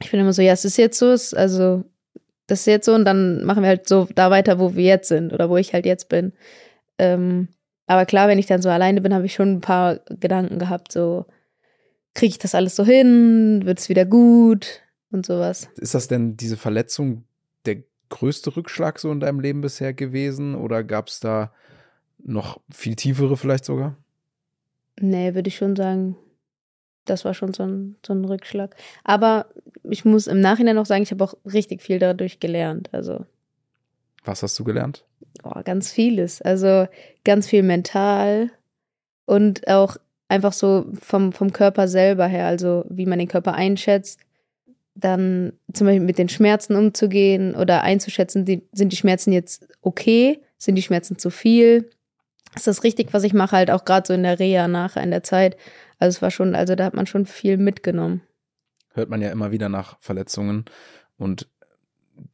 ich bin immer so, ja, es ist jetzt so, es, also das ist jetzt so und dann machen wir halt so da weiter, wo wir jetzt sind oder wo ich halt jetzt bin. Ähm, aber klar, wenn ich dann so alleine bin, habe ich schon ein paar Gedanken gehabt, so kriege ich das alles so hin, wird es wieder gut und sowas.
Ist das denn diese Verletzung der größte Rückschlag so in deinem Leben bisher gewesen? Oder gab es da noch viel tiefere vielleicht sogar?
Nee, würde ich schon sagen, das war schon so ein, so ein Rückschlag. Aber ich muss im Nachhinein noch sagen, ich habe auch richtig viel dadurch gelernt. Also
Was hast du gelernt?
oh, ganz vieles. Also ganz viel mental und auch einfach so vom, vom Körper selber her, also wie man den Körper einschätzt. Dann zum Beispiel mit den Schmerzen umzugehen oder einzuschätzen, die, sind die Schmerzen jetzt okay? Sind die Schmerzen zu viel? Ist das richtig, was ich mache? Halt auch gerade so in der Reha nachher in der Zeit. Also es war schon, also da hat man schon viel mitgenommen.
Hört man ja immer wieder nach Verletzungen. Und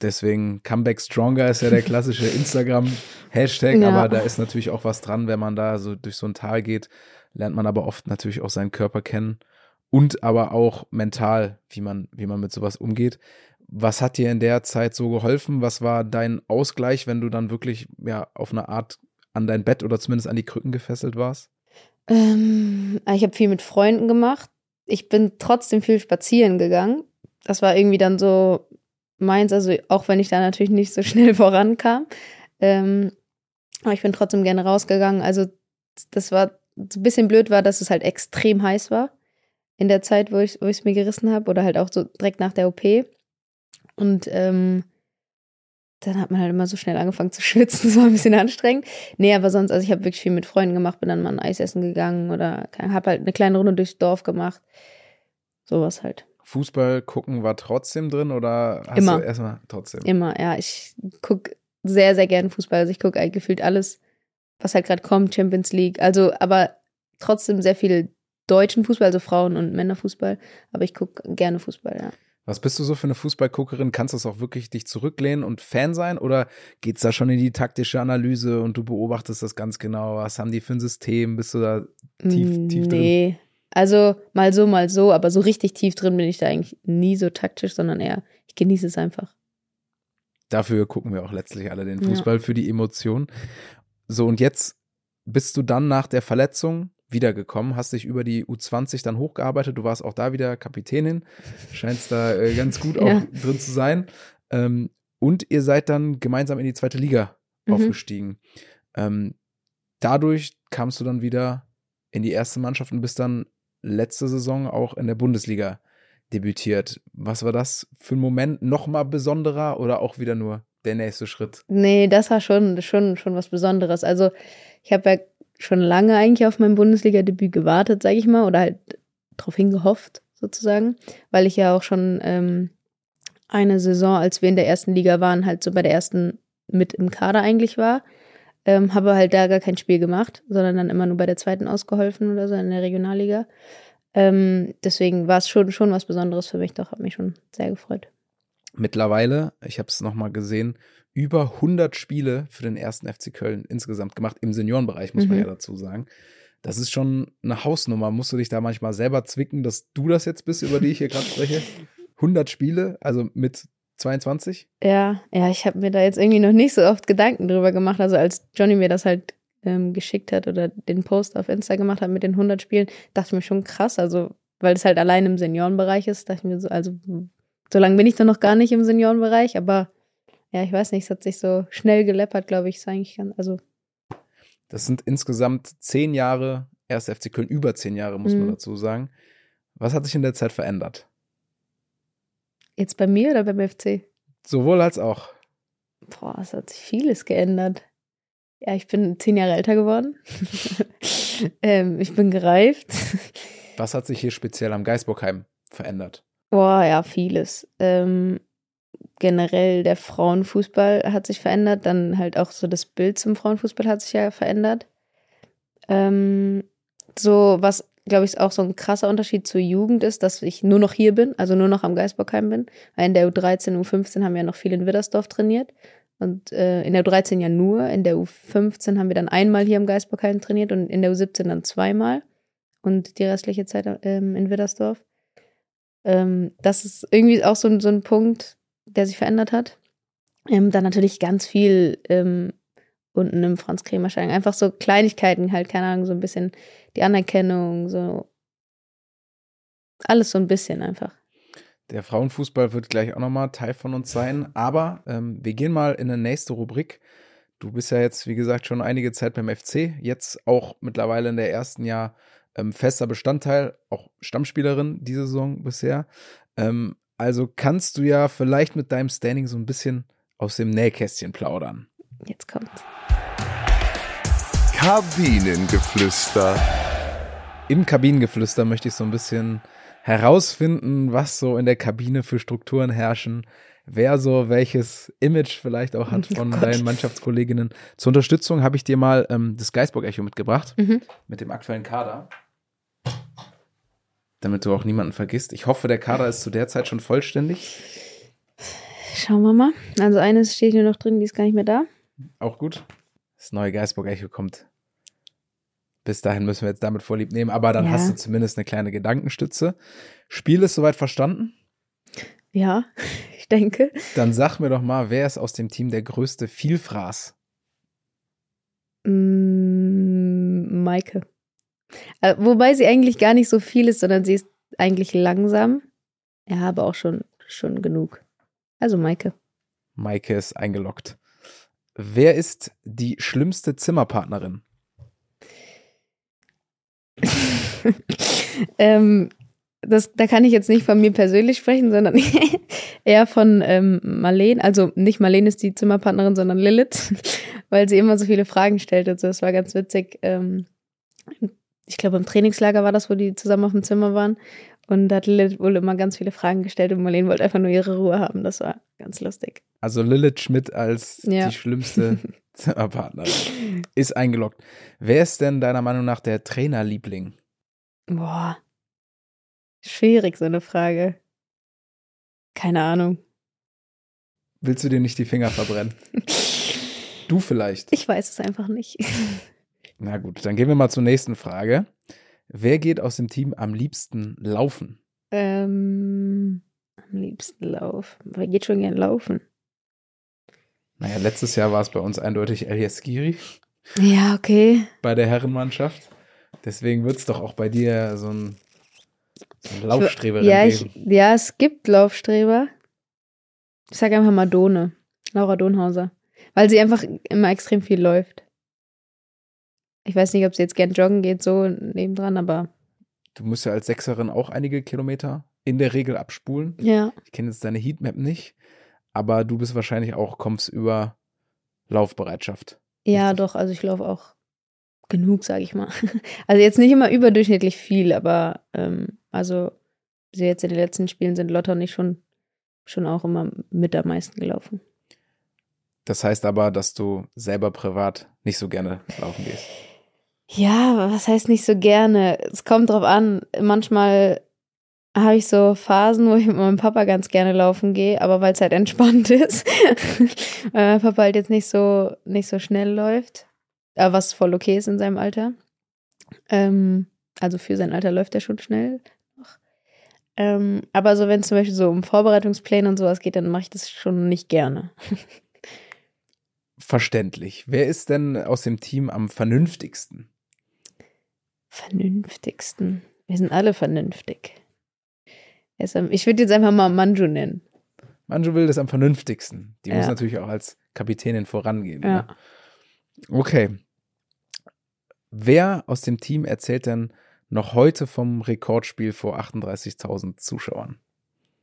deswegen Comeback Stronger ist ja der klassische Instagram-Hashtag,
Ja.
aber da ist natürlich auch was dran, wenn man da so durch so ein Tal geht, lernt man aber oft natürlich auch seinen Körper kennen und aber auch mental, wie man, wie man mit sowas umgeht. Was hat dir in der Zeit so geholfen? Was war dein Ausgleich, wenn du dann wirklich ja auf eine Art an dein Bett oder zumindest an die Krücken gefesselt warst?
Ähm, ich habe viel mit Freunden gemacht. Ich bin trotzdem viel spazieren gegangen. Das war irgendwie dann so meins, also auch wenn ich da natürlich nicht so schnell vorankam. Ähm, aber ich bin trotzdem gerne rausgegangen. Also das war ein bisschen blöd war, dass es halt extrem heiß war in der Zeit, wo ich es mir gerissen habe oder halt auch so direkt nach der OP. Und ähm, dann hat man halt immer so schnell angefangen zu schwitzen. Das war ein bisschen anstrengend. Nee, aber sonst, also ich habe wirklich viel mit Freunden gemacht, bin dann mal ein Eis essen gegangen oder habe halt eine kleine Runde durchs Dorf gemacht. Sowas halt.
Fußball gucken war trotzdem drin oder hast
Immer.
du erstmal trotzdem?
Immer, ja. Ich gucke sehr, sehr gerne Fußball. Also ich gucke eigentlich gefühlt alles, was halt gerade kommt, Champions League. Also, aber trotzdem sehr viel deutschen Fußball, also Frauen- und Männerfußball. Aber ich gucke gerne Fußball, ja.
Was bist du so für eine Fußballguckerin? Kannst du es auch wirklich dich zurücklehnen und Fan sein? Oder geht's da schon in die taktische Analyse und du beobachtest das ganz genau? Was haben die für ein System? Bist du da tief, tief drin?
Nee. Also mal so, mal so, aber so richtig tief drin bin ich da eigentlich nie so taktisch, sondern eher, ich genieße es einfach.
Dafür gucken wir auch letztlich alle den
Ja.
Fußball, für die Emotionen. So, und jetzt bist du dann nach der Verletzung wiedergekommen, hast dich über die U20 dann hochgearbeitet. Du warst auch da wieder Kapitänin, scheinst da äh, ganz gut auch
Ja.
drin zu sein. Ähm, und ihr seid dann gemeinsam in die zweite Liga
Mhm.
aufgestiegen. Ähm, dadurch kamst du dann wieder in die erste Mannschaft und bist dann letzte Saison auch in der Bundesliga debütiert. Was war das für ein Moment? Nochmal besonderer oder auch wieder nur der nächste Schritt?
Nee, das war schon, schon, schon was Besonderes. Also ich habe ja schon lange eigentlich auf mein Bundesliga-Debüt gewartet, sage ich mal, oder halt drauf hingehofft, sozusagen, weil ich ja auch schon ähm, eine Saison, als wir in der ersten Liga waren, halt so bei der ersten mit im Kader eigentlich war. Ähm, habe halt da gar kein Spiel gemacht, sondern dann immer nur bei der zweiten ausgeholfen oder so in der Regionalliga. Ähm, deswegen war es schon, schon was Besonderes für mich, doch, hat mich schon sehr gefreut.
Mittlerweile, ich habe es nochmal gesehen, über 100 Spiele für den ersten FC Köln insgesamt gemacht, im Seniorenbereich, muss man
Mhm.
ja dazu sagen. Das ist schon eine Hausnummer. Musst du dich da manchmal selber zwicken, dass du das jetzt bist, über die ich hier gerade spreche? 100 Spiele, also mit 22?
Ja, ja, ich habe mir da jetzt irgendwie noch nicht so oft Gedanken drüber gemacht. Also als Johnny mir das halt ähm, geschickt hat oder den Post auf Insta gemacht hat mit den 100 Spielen, dachte ich mir schon krass. Also, weil es halt allein im Seniorenbereich ist, dachte ich mir so, also so lange bin ich dann noch gar nicht im Seniorenbereich, aber ja, ich weiß nicht, es hat sich so schnell geleppert, glaube ich, ist eigentlich ganz, also
Das sind insgesamt zehn Jahre, erst FC Köln, über zehn Jahre, muss man
Mhm.
dazu sagen. Was hat sich in der Zeit verändert?
Jetzt bei mir oder beim FC?
Sowohl als auch.
Boah, es hat sich vieles geändert. Ja, ich bin zehn Jahre älter geworden. ähm, ich bin gereift.
Was hat sich hier speziell am Geisbockheim verändert?
Boah, ja, vieles. Ähm, generell der Frauenfußball hat sich verändert, dann halt auch so das Bild zum Frauenfußball hat sich ja verändert. Ähm, so, was, glaube ich, auch so ein krasser Unterschied zur Jugend ist, dass ich nur noch hier bin, also nur noch am Geisbockheim bin. In der U13, U15 haben wir ja noch viel in Widdersdorf trainiert. Und äh, in der U13 ja nur. In der U15 haben wir dann einmal hier am Geisbockheim trainiert und in der U17 dann zweimal. Und die restliche Zeit ähm, in Widdersdorf. Ähm, das ist irgendwie auch so, ein- so ein Punkt, der sich verändert hat. Ähm, dann natürlich ganz viel ähm, unten im Franz Kremer Stein. Einfach so Kleinigkeiten, halt, keine Ahnung, so ein bisschen die Anerkennung, so alles so ein bisschen einfach.
Der Frauenfußball wird gleich auch nochmal Teil von uns sein. Aber ähm, wir gehen mal in eine nächste Rubrik. Du bist ja jetzt, wie gesagt, schon einige Zeit beim FC. Jetzt auch mittlerweile in der ersten Jahr ähm, fester Bestandteil, auch Stammspielerin diese Saison bisher. Ähm, also kannst du ja vielleicht mit deinem Standing so ein bisschen aus dem Nähkästchen plaudern.
Jetzt kommt's.
Kabinengeflüster.
Im Kabinengeflüster möchte ich so ein bisschen herausfinden, was so in der Kabine für Strukturen herrschen, wer so welches Image vielleicht auch hat
Oh
von
Gott.
deinen Mannschaftskolleginnen. Zur Unterstützung habe ich dir mal ähm, das Geisburg-Echo mitgebracht,
Mhm.
mit dem aktuellen Kader. Damit du auch niemanden vergisst. Ich hoffe, der Kader ist zu der Zeit schon vollständig.
Schauen wir mal. Also eines steht hier noch drin, die ist gar nicht mehr da.
Auch gut. Das neue Geisburg-Echo kommt. Bis dahin müssen wir jetzt damit vorlieb nehmen, aber dann
Ja.
hast du zumindest eine kleine Gedankenstütze. Spiel ist soweit verstanden?
Ja, ich denke.
Dann sag mir doch mal, wer ist aus dem Team der größte Vielfraß?
Mm, Maike. Äh, wobei sie eigentlich gar nicht so viel ist, sondern sie ist eigentlich langsam. Ja, aber auch schon, schon genug. Also Maike.
Maike ist eingeloggt. Wer ist die schlimmste Zimmerpartnerin?
ähm, das, da kann ich jetzt nicht von mir persönlich sprechen, sondern eher von ähm, Marlene. Also nicht Marlene ist die Zimmerpartnerin, sondern Lilith, weil sie immer so viele Fragen stellt und so. Das war ganz witzig. Ähm, ich glaube, im Trainingslager war das, wo die zusammen auf dem Zimmer waren. Und da hat Lilith wohl immer ganz viele Fragen gestellt und Marlene wollte einfach nur ihre Ruhe haben. Das war ganz lustig.
Also Lilith Schmidt als ja. die schlimmste Zimmerpartnerin ist eingeloggt. Wer ist denn deiner Meinung nach der Trainerliebling?
Boah. Schwierig, so eine Frage. Keine Ahnung.
Willst du dir nicht die Finger verbrennen? du vielleicht.
Ich weiß es einfach nicht.
Na gut, dann gehen wir mal zur nächsten Frage. Wer geht aus dem Team am liebsten laufen?
Ähm, am liebsten laufen. Wer geht schon gern laufen?
Naja, letztes Jahr war es bei uns eindeutig Elias Giri.
Ja, okay.
Bei der Herrenmannschaft. Deswegen wird es doch auch bei dir so ein, so ein Laufstreberin
ja,
geben.
Ich, ja, es gibt Laufstreber. Ich sage einfach mal Done. Laura Donhauser. Weil sie einfach immer extrem viel läuft. Ich weiß nicht, ob sie jetzt gern joggen geht, so nebendran, aber.
Du musst ja als Sechserin auch einige Kilometer in der Regel abspulen.
Ja.
Ich kenne jetzt deine Heatmap nicht, aber du bist wahrscheinlich auch, kommst über Laufbereitschaft.
Ja, Richtig? doch, also ich laufe auch genug, sage ich mal. Also jetzt nicht immer überdurchschnittlich viel, aber ähm, also jetzt in den letzten Spielen sind Lotta und ich schon, schon auch immer mit am meisten gelaufen.
Das heißt aber, dass du selber privat nicht so gerne laufen gehst.
Ja, was heißt nicht so gerne? Es kommt drauf an. Manchmal habe ich so Phasen, wo ich mit meinem Papa ganz gerne laufen gehe, aber weil es halt entspannt ist. weil mein Papa halt jetzt nicht so, nicht so schnell läuft. Aber was voll okay ist in seinem Alter. Ähm, also für sein Alter läuft er schon schnell. Ähm, aber so, wenn es zum Beispiel so um Vorbereitungspläne und sowas geht, dann mache ich das schon nicht gerne.
Verständlich. Wer ist denn aus dem Team am vernünftigsten?
Vernünftigsten. Wir sind alle vernünftig. Ich würde jetzt einfach mal Manju nennen.
Manju will das am vernünftigsten. Die ja. muss natürlich auch als Kapitänin vorangehen. Ja. Ne? Okay. Wer aus dem Team erzählt denn noch heute vom Rekordspiel vor 38.000 Zuschauern?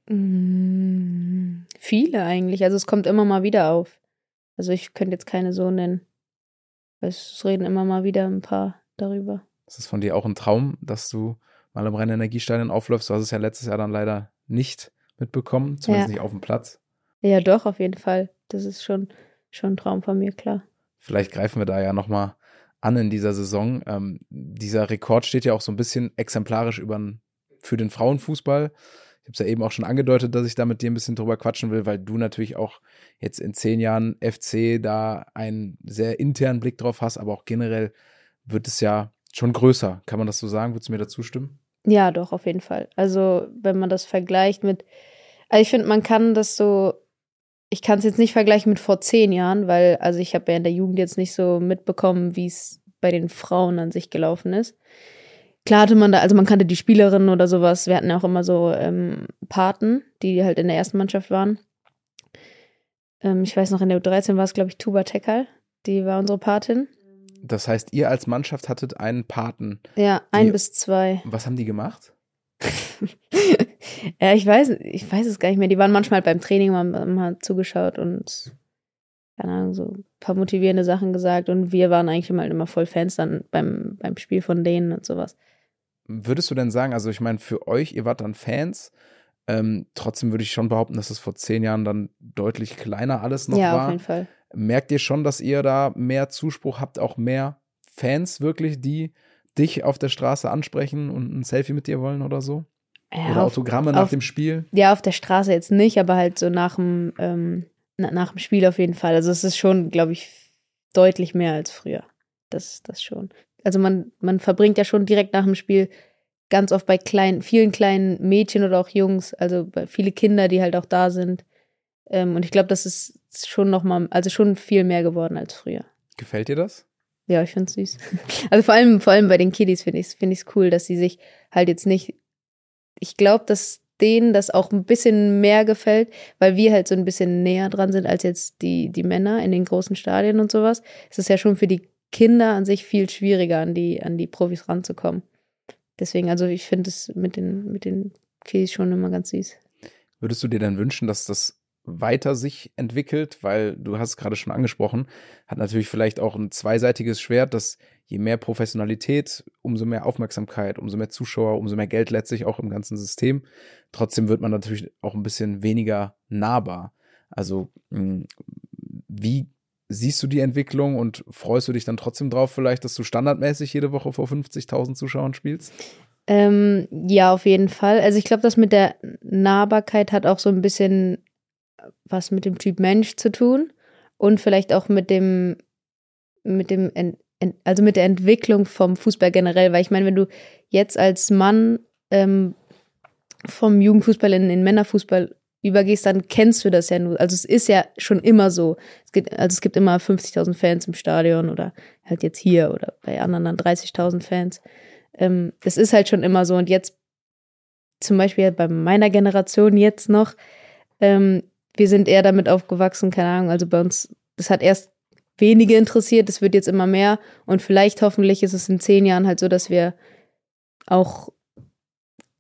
Mm, viele eigentlich. Also es kommt immer mal wieder auf. Also ich könnte jetzt keine so nennen. Es reden immer mal wieder ein paar darüber.
Ist es von dir auch ein Traum, dass du mal im Rennenergiestadion aufläufst? Du hast es ja letztes Jahr dann leider nicht mitbekommen, zumindest ja. nicht auf dem Platz.
Ja, doch, auf jeden Fall. Das ist schon, schon ein Traum von mir, klar.
Vielleicht greifen wir da ja nochmal an in dieser Saison. Ähm, dieser Rekord steht ja auch so ein bisschen exemplarisch über, für den Frauenfußball. Ich habe es ja eben auch schon angedeutet, dass ich da mit dir ein bisschen drüber quatschen will, weil du natürlich auch jetzt in zehn Jahren FC da einen sehr internen Blick drauf hast, aber auch generell wird es ja schon größer. Kann man das so sagen? Würdest du mir dazu stimmen?
Ja, doch, auf jeden Fall. Also, wenn man das vergleicht mit, also ich finde, man kann das so, ich kann es jetzt nicht vergleichen mit vor zehn Jahren, weil, also ich habe ja in der Jugend jetzt nicht so mitbekommen, wie es bei den Frauen an sich gelaufen ist. Klar hatte man da, also man kannte die Spielerinnen oder sowas. Wir hatten ja auch immer so ähm, Paten, die halt in der ersten Mannschaft waren. Ähm, ich weiß noch, in der U13 war es, glaube ich, Tuba Tekal. Die war unsere Patin.
Das heißt, ihr als Mannschaft hattet einen Paten.
Ja, ein bis zwei.
Was haben die gemacht?
ja, ich weiß, ich weiß es gar nicht mehr. Die waren manchmal beim Training, haben, haben zugeschaut und keine Ahnung, so ein paar motivierende Sachen gesagt. Und wir waren eigentlich immer, immer voll Fans dann beim, beim Spiel von denen und sowas.
Würdest du denn sagen, also ich meine, für euch, ihr wart dann Fans, ähm, trotzdem würde ich schon behaupten, dass es vor zehn Jahren dann deutlich kleiner alles noch
ja,
war.
Ja, auf jeden Fall.
Merkt ihr schon, dass ihr da mehr Zuspruch habt, auch mehr Fans wirklich, die dich auf der Straße ansprechen und ein Selfie mit dir wollen oder so? Ja, oder Autogramme auf, nach dem Spiel?
Ja, auf der Straße jetzt nicht, aber halt so nach dem, ähm, nach dem Spiel auf jeden Fall. Also es ist schon, glaube ich, deutlich mehr als früher. Das, das schon also man, man verbringt ja schon direkt nach dem Spiel ganz oft bei kleinen, vielen kleinen Mädchen oder auch Jungs, also bei viele Kinder, die halt auch da sind, Ähm, und ich glaube, das ist schon noch mal, also schon viel mehr geworden als früher.
Gefällt dir das?
Ja, ich find's süß. Also vor allem, vor allem bei den Kiddies finde ich es find ich's cool, dass sie sich halt jetzt nicht. Ich glaube, dass denen das auch ein bisschen mehr gefällt, weil wir halt so ein bisschen näher dran sind als jetzt die, die Männer in den großen Stadien und sowas. Es ist ja schon für die Kinder an sich viel schwieriger, an die, an die Profis ranzukommen. Deswegen, also ich finde es mit den, mit den Kiddies schon immer ganz süß.
Würdest du dir dann wünschen, dass das weiter sich entwickelt, weil du hast es gerade schon angesprochen, hat natürlich vielleicht auch ein zweiseitiges Schwert, dass je mehr Professionalität, umso mehr Aufmerksamkeit, umso mehr Zuschauer, umso mehr Geld letztlich auch im ganzen System. Trotzdem wird man natürlich auch ein bisschen weniger nahbar. Also hm, wie siehst du die Entwicklung und freust du dich dann trotzdem drauf vielleicht, dass du standardmäßig jede Woche vor 50.000 Zuschauern spielst?
Ähm, ja, auf jeden Fall. Also ich glaube, das mit der Nahbarkeit hat auch so ein bisschen was mit dem Typ Mensch zu tun und vielleicht auch mit dem, mit dem, also mit der Entwicklung vom Fußball generell, weil ich meine, wenn du jetzt als Mann ähm, vom Jugendfußball in den Männerfußball übergehst, dann kennst du das ja nur. Also es ist ja schon immer so. Es gibt, also es gibt immer 50.000 Fans im Stadion oder halt jetzt hier oder bei anderen dann 30.000 Fans. Ähm, das ist halt schon immer so. Und jetzt zum Beispiel bei meiner Generation jetzt noch, ähm, wir sind eher damit aufgewachsen, keine Ahnung, also bei uns, das hat erst wenige interessiert, das wird jetzt immer mehr und vielleicht hoffentlich ist es in zehn Jahren halt so, dass wir auch,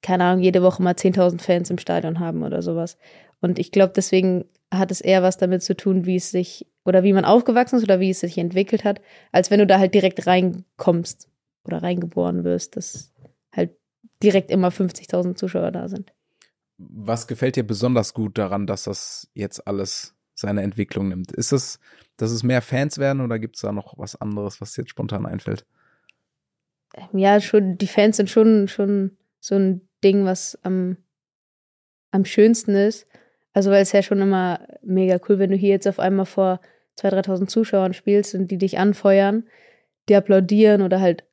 keine Ahnung, jede Woche mal 10.000 Fans im Stadion haben oder sowas. Und ich glaube, deswegen hat es eher was damit zu tun, wie es sich oder wie man aufgewachsen ist oder wie es sich entwickelt hat, als wenn du da halt direkt reinkommst oder reingeboren wirst, dass halt direkt immer 50.000 Zuschauer da sind.
Was gefällt dir besonders gut daran, dass das jetzt alles seine Entwicklung nimmt? Ist es, dass es mehr Fans werden oder gibt es da noch was anderes, was dir jetzt spontan einfällt?
Ähm, ja, schon, die Fans sind schon, schon so ein Ding, was am, am schönsten ist. Also, weil es ja schon immer mega cool, wenn du hier jetzt auf einmal vor 2.000, 3.000 Zuschauern spielst und die dich anfeuern, die applaudieren oder halt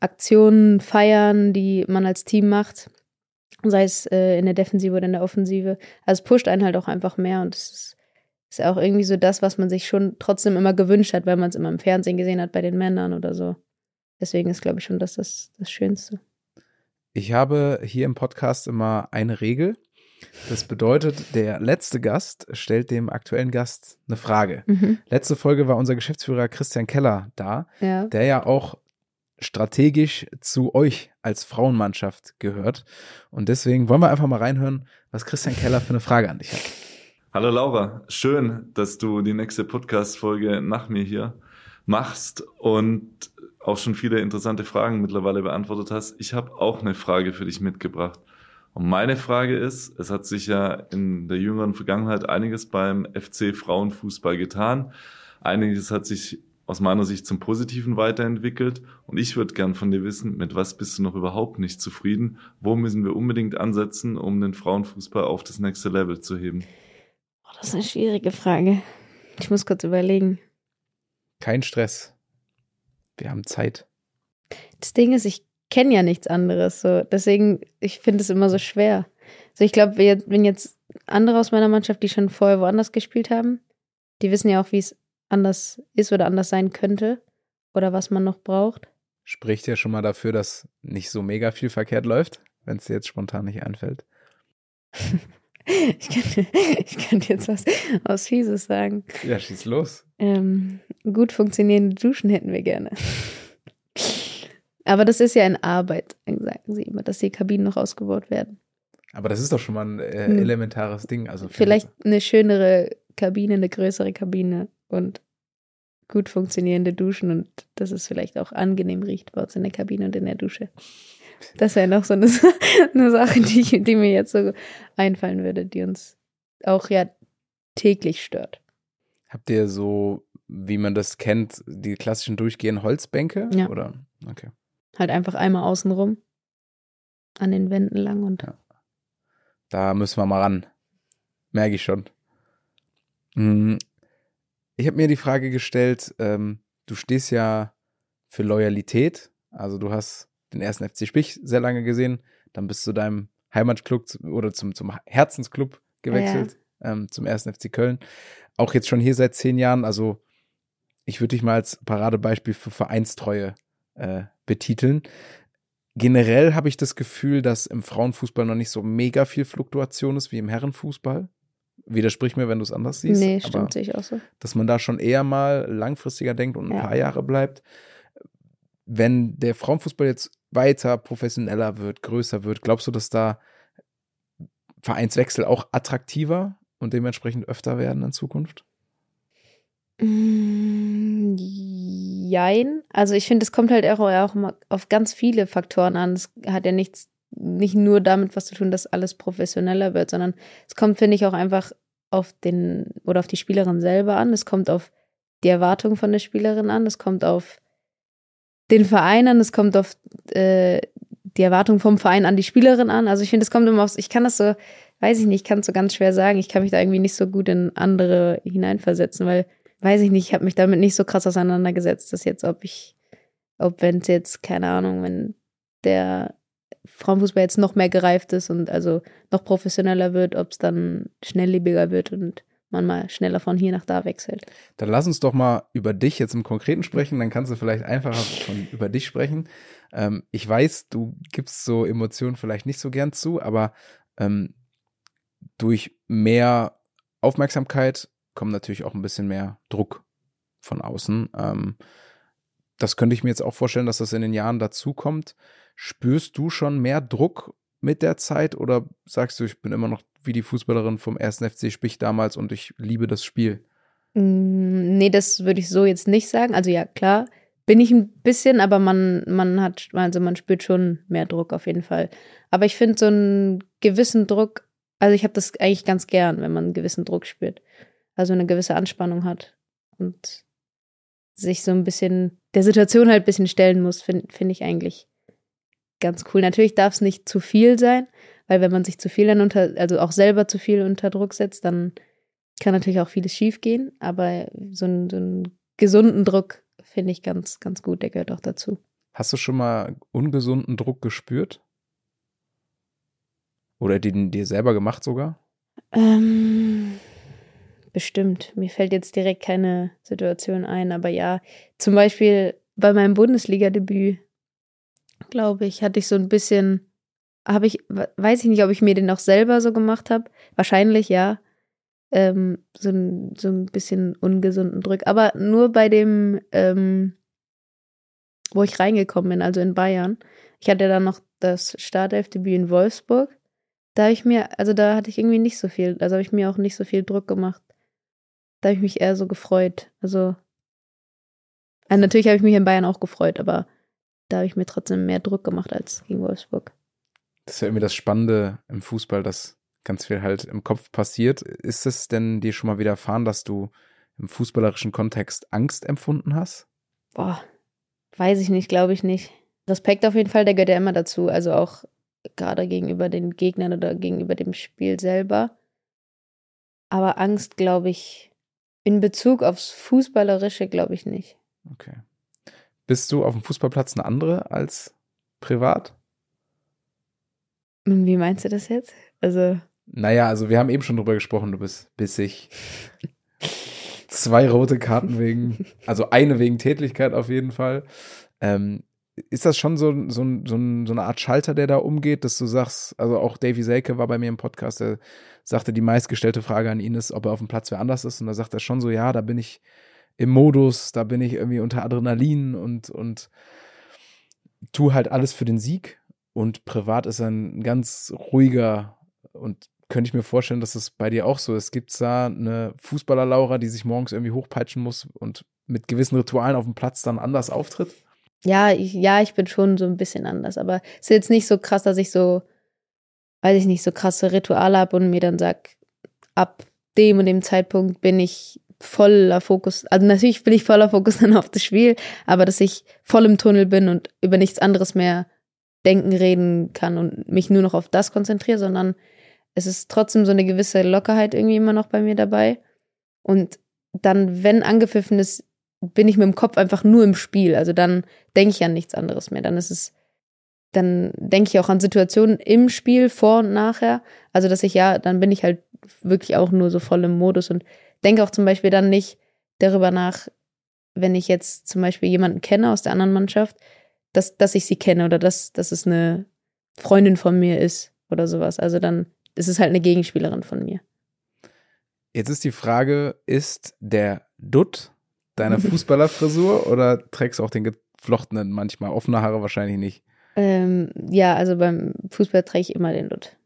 Aktionen feiern, die man als Team macht sei es äh, in der Defensive oder in der Offensive. Also es pusht einen halt auch einfach mehr und es ist, ist auch irgendwie so das, was man sich schon trotzdem immer gewünscht hat, weil man es immer im Fernsehen gesehen hat bei den Männern oder so. Deswegen ist, glaube ich, schon das, das das Schönste.
Ich habe hier im Podcast immer eine Regel. Das bedeutet, der letzte Gast stellt dem aktuellen Gast eine Frage. Mhm. Letzte Folge war unser Geschäftsführer Christian Keller da, ja. der ja auch strategisch zu euch als Frauenmannschaft gehört. Und deswegen wollen wir einfach mal reinhören, was Christian Keller für eine Frage an dich hat.
Hallo Laura, schön, dass du die nächste Podcast-Folge nach mir hier machst und auch schon viele interessante Fragen mittlerweile beantwortet hast. Ich habe auch eine Frage für dich mitgebracht. Und meine Frage ist, es hat sich ja in der jüngeren Vergangenheit einiges beim FC Frauenfußball getan. Einiges hat sich aus meiner Sicht zum Positiven weiterentwickelt. Und ich würde gern von dir wissen, mit was bist du noch überhaupt nicht zufrieden? Wo müssen wir unbedingt ansetzen, um den Frauenfußball auf das nächste Level zu heben?
Oh, das ist eine schwierige Frage. Ich muss kurz überlegen.
Kein Stress. Wir haben Zeit.
Das Ding ist, ich kenne ja nichts anderes. So. Deswegen, ich finde es immer so schwer. Also ich glaube, wenn jetzt andere aus meiner Mannschaft, die schon vorher woanders gespielt haben, die wissen ja auch, wie es anders ist oder anders sein könnte oder was man noch braucht.
Spricht ja schon mal dafür, dass nicht so mega viel verkehrt läuft, wenn es dir jetzt spontan nicht einfällt.
ich, könnte, ich könnte jetzt was, was Fieses sagen.
Ja, schieß los.
Ähm, gut funktionierende Duschen hätten wir gerne. Aber das ist ja in Arbeit, sagen sie immer, dass die Kabinen noch ausgebaut werden.
Aber das ist doch schon mal ein äh, hm. elementares Ding. Also
Vielleicht eine schönere Kabine, eine größere Kabine und gut funktionierende Duschen und dass es vielleicht auch angenehm riecht bei uns in der Kabine und in der Dusche. Das wäre noch so eine, eine Sache, die, die mir jetzt so einfallen würde, die uns auch ja täglich stört.
Habt ihr so, wie man das kennt, die klassischen durchgehenden Holzbänke?
Ja.
Oder? Okay.
Halt einfach einmal außenrum an den Wänden lang und. Ja.
Da müssen wir mal ran. Merke ich schon. Ich habe mir die Frage gestellt, ähm, du stehst ja für Loyalität, also du hast den ersten FC Spich sehr lange gesehen, dann bist du deinem Heimatclub oder zum, zum Herzensclub gewechselt, ähm, zum ersten FC Köln. Auch jetzt schon hier seit zehn Jahren. Also ich würde dich mal als Paradebeispiel für Vereinstreue äh, betiteln. Generell habe ich das Gefühl, dass im Frauenfußball noch nicht so mega viel Fluktuation ist wie im Herrenfußball. Widersprich mir, wenn du es anders siehst.
Nee, stimmt, sehe ich auch so.
Dass man da schon eher mal langfristiger denkt und ein
Ja.
paar Jahre bleibt. Wenn der Frauenfußball jetzt weiter professioneller wird, größer wird, glaubst du, dass da Vereinswechsel auch attraktiver und dementsprechend öfter werden in Zukunft?
Mm, Jein. Also ich finde, es kommt halt auch, auch auf ganz viele Faktoren an. Es hat ja nichts, nicht nur damit was zu tun, dass alles professioneller wird, sondern es kommt, finde ich, auch einfach auf den oder auf die Spielerin selber an. Es kommt auf die Erwartung von der Spielerin an. Es kommt auf den Verein an. Es kommt auf äh, die Erwartung vom Verein an die Spielerin an. Also ich finde, es kommt immer aufs, ich kann das so, weiß ich nicht, ich kann es so ganz schwer sagen. Ich kann mich da irgendwie nicht so gut in andere hineinversetzen, weil weiß ich nicht, ich habe mich damit nicht so krass auseinandergesetzt, dass jetzt, ob ich, ob wenn es jetzt, keine Ahnung, wenn der Frauenfußball jetzt noch mehr gereift ist und also noch professioneller wird, ob es dann schnelllebiger wird und man mal schneller von hier nach da wechselt.
Dann lass uns doch mal über dich jetzt im Konkreten sprechen, dann kannst du vielleicht einfacher von über dich sprechen. Ähm, ich weiß, du gibst so Emotionen vielleicht nicht so gern zu, aber ähm, durch mehr Aufmerksamkeit kommt natürlich auch ein bisschen mehr Druck von außen. Ähm, das könnte ich mir jetzt auch vorstellen, dass das in den Jahren dazu kommt. Spürst du schon mehr Druck mit der Zeit oder sagst du, ich bin immer noch wie die Fußballerin vom 1. FC Spich damals und ich liebe das Spiel?
Mm, Nee, das würde ich so jetzt nicht sagen. Also ja, klar, bin ich ein bisschen, aber man, man hat, also man spürt schon mehr Druck auf jeden Fall. Aber ich finde so einen gewissen Druck, also ich habe das eigentlich ganz gern, wenn man einen gewissen Druck spürt. Also eine gewisse Anspannung hat und sich so ein bisschen der Situation halt ein bisschen stellen muss, finde find ich eigentlich ganz cool. Natürlich darf es nicht zu viel sein, weil wenn man sich zu viel dann unter, also auch selber zu viel unter Druck setzt, dann kann natürlich auch vieles schief gehen, aber so einen, so einen gesunden Druck finde ich ganz, ganz gut, der gehört auch dazu.
Hast du schon mal ungesunden Druck gespürt? Oder den dir selber gemacht sogar?
Ähm, bestimmt. Mir fällt jetzt direkt keine Situation ein, aber ja, zum Beispiel bei meinem Bundesliga-Debüt, glaube ich, hatte ich so ein bisschen, habe ich, weiß ich nicht, ob ich mir den auch selber so gemacht habe. Wahrscheinlich ja. Ähm, so, ein, so ein bisschen ungesunden Druck. Aber nur bei dem, ähm, wo ich reingekommen bin, also in Bayern. Ich hatte dann noch das Startelfdebüt in Wolfsburg. Da habe ich mir, also da hatte ich irgendwie nicht so viel, also habe ich mir auch nicht so viel Druck gemacht. Da habe ich mich eher so gefreut. Also, also natürlich habe ich mich in Bayern auch gefreut, aber da habe ich mir trotzdem mehr Druck gemacht als gegen Wolfsburg.
Das ist ja irgendwie das Spannende im Fußball, dass ganz viel halt im Kopf passiert. Ist es denn dir schon mal widerfahren, dass du im fußballerischen Kontext Angst empfunden hast?
Boah, weiß ich nicht, glaube ich nicht. Respekt auf jeden Fall, der gehört ja immer dazu. Also auch gerade gegenüber den Gegnern oder gegenüber dem Spiel selber. Aber Angst, glaube ich, in Bezug aufs Fußballerische, glaube ich nicht.
Okay. Bist du auf dem Fußballplatz eine andere als privat?
Wie meinst du das jetzt? Also.
Naja, also wir haben eben schon drüber gesprochen, du bist bissig. Zwei rote Karten wegen, also eine wegen Tätlichkeit auf jeden Fall. Ähm, ist das schon so, so, so, so eine Art Schalter, der da umgeht, dass du sagst, also auch Davy Selke war bei mir im Podcast, der sagte, die meistgestellte Frage an ihn ist, ob er auf dem Platz wer anders ist. Und da sagt er schon so, ja, da bin ich im Modus, da bin ich irgendwie unter Adrenalin und, und tu halt alles für den Sieg. Und privat ist ein ganz ruhiger und könnte ich mir vorstellen, dass es bei dir auch so ist. Gibt es da eine Fußballer-Laura, die sich morgens irgendwie hochpeitschen muss und mit gewissen Ritualen auf dem Platz dann anders auftritt?
Ja, ich, ja, ich bin schon so ein bisschen anders, aber es ist jetzt nicht so krass, dass ich so, weiß ich nicht, so krasse Rituale habe und mir dann sag, ab dem und dem Zeitpunkt bin ich voller Fokus. Also natürlich bin ich voller Fokus dann auf das Spiel, aber dass ich voll im Tunnel bin und über nichts anderes mehr denken, reden kann und mich nur noch auf das konzentriere, sondern es ist trotzdem so eine gewisse Lockerheit irgendwie immer noch bei mir dabei. Und dann, wenn angepfiffen ist, bin ich mit dem Kopf einfach nur im Spiel. Also dann denke ich an nichts anderes mehr. Dann ist es dann denke ich auch an Situationen im Spiel vor und nachher. Also, dass ich ja, dann bin ich halt wirklich auch nur so voll im Modus und denke auch zum Beispiel dann nicht darüber nach, wenn ich jetzt zum Beispiel jemanden kenne aus der anderen Mannschaft, dass, dass ich sie kenne oder dass, dass es eine Freundin von mir ist oder sowas. Also dann ist es halt eine Gegenspielerin von mir.
Jetzt ist die Frage, ist der Dutt deine Fußballerfrisur oder trägst du auch den geflochtenen manchmal? Offene Haare wahrscheinlich nicht.
Ähm, ja, also beim Fußball trage ich immer den Dutt.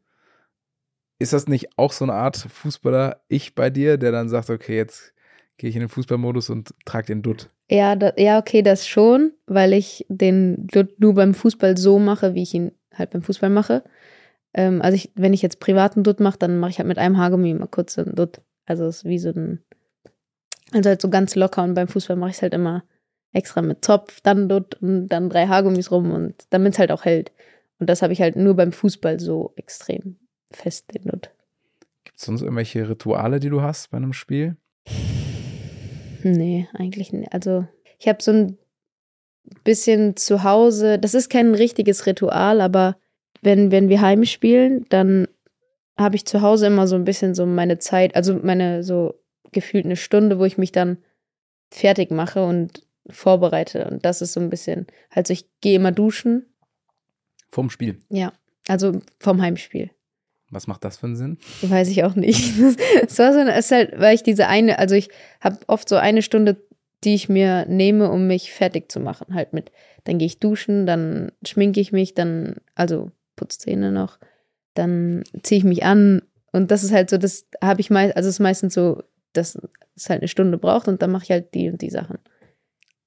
Ist das nicht auch so eine Art Fußballer-Ich bei dir, der dann sagt, okay, jetzt gehe ich in den Fußballmodus und trage den Dutt?
Ja, da, ja, okay, das schon, weil ich den Dutt nur beim Fußball so mache, wie ich ihn halt beim Fußball mache. Ähm, also ich, wenn ich jetzt privaten Dutt mache, dann mache ich halt mit einem Haargummi mal kurz einen Dutt. Also es ist wie so ein, also halt so ganz locker und beim Fußball mache ich es halt immer extra mit Zopf, dann Dutt und dann drei Haargummis rum und damit es halt auch hält. Und das habe ich halt nur beim Fußball so extrem fest, den Dutt.
Gibt es sonst irgendwelche Rituale, die du hast bei einem Spiel?
Nee, eigentlich nicht. Also ich habe so ein bisschen zu Hause, das ist kein richtiges Ritual, aber wenn, wenn wir heimspielen, dann habe ich zu Hause immer so ein bisschen so meine Zeit, also meine so gefühlt eine Stunde, wo ich mich dann fertig mache und vorbereite. Und das ist so ein bisschen, also ich gehe immer duschen.
Vom Spiel?
Ja, also vom Heimspiel.
Was macht das für einen Sinn?
Weiß ich auch nicht. Es war so, es ist halt, weil ich diese eine, also ich habe oft so eine Stunde, die ich mir nehme, um mich fertig zu machen. Halt mit, dann gehe ich duschen, dann schminke ich mich, dann, also Putzzähne noch, dann ziehe ich mich an und das ist halt so, das habe ich meist, also es ist meistens so, dass es halt eine Stunde braucht und dann mache ich halt die und die Sachen.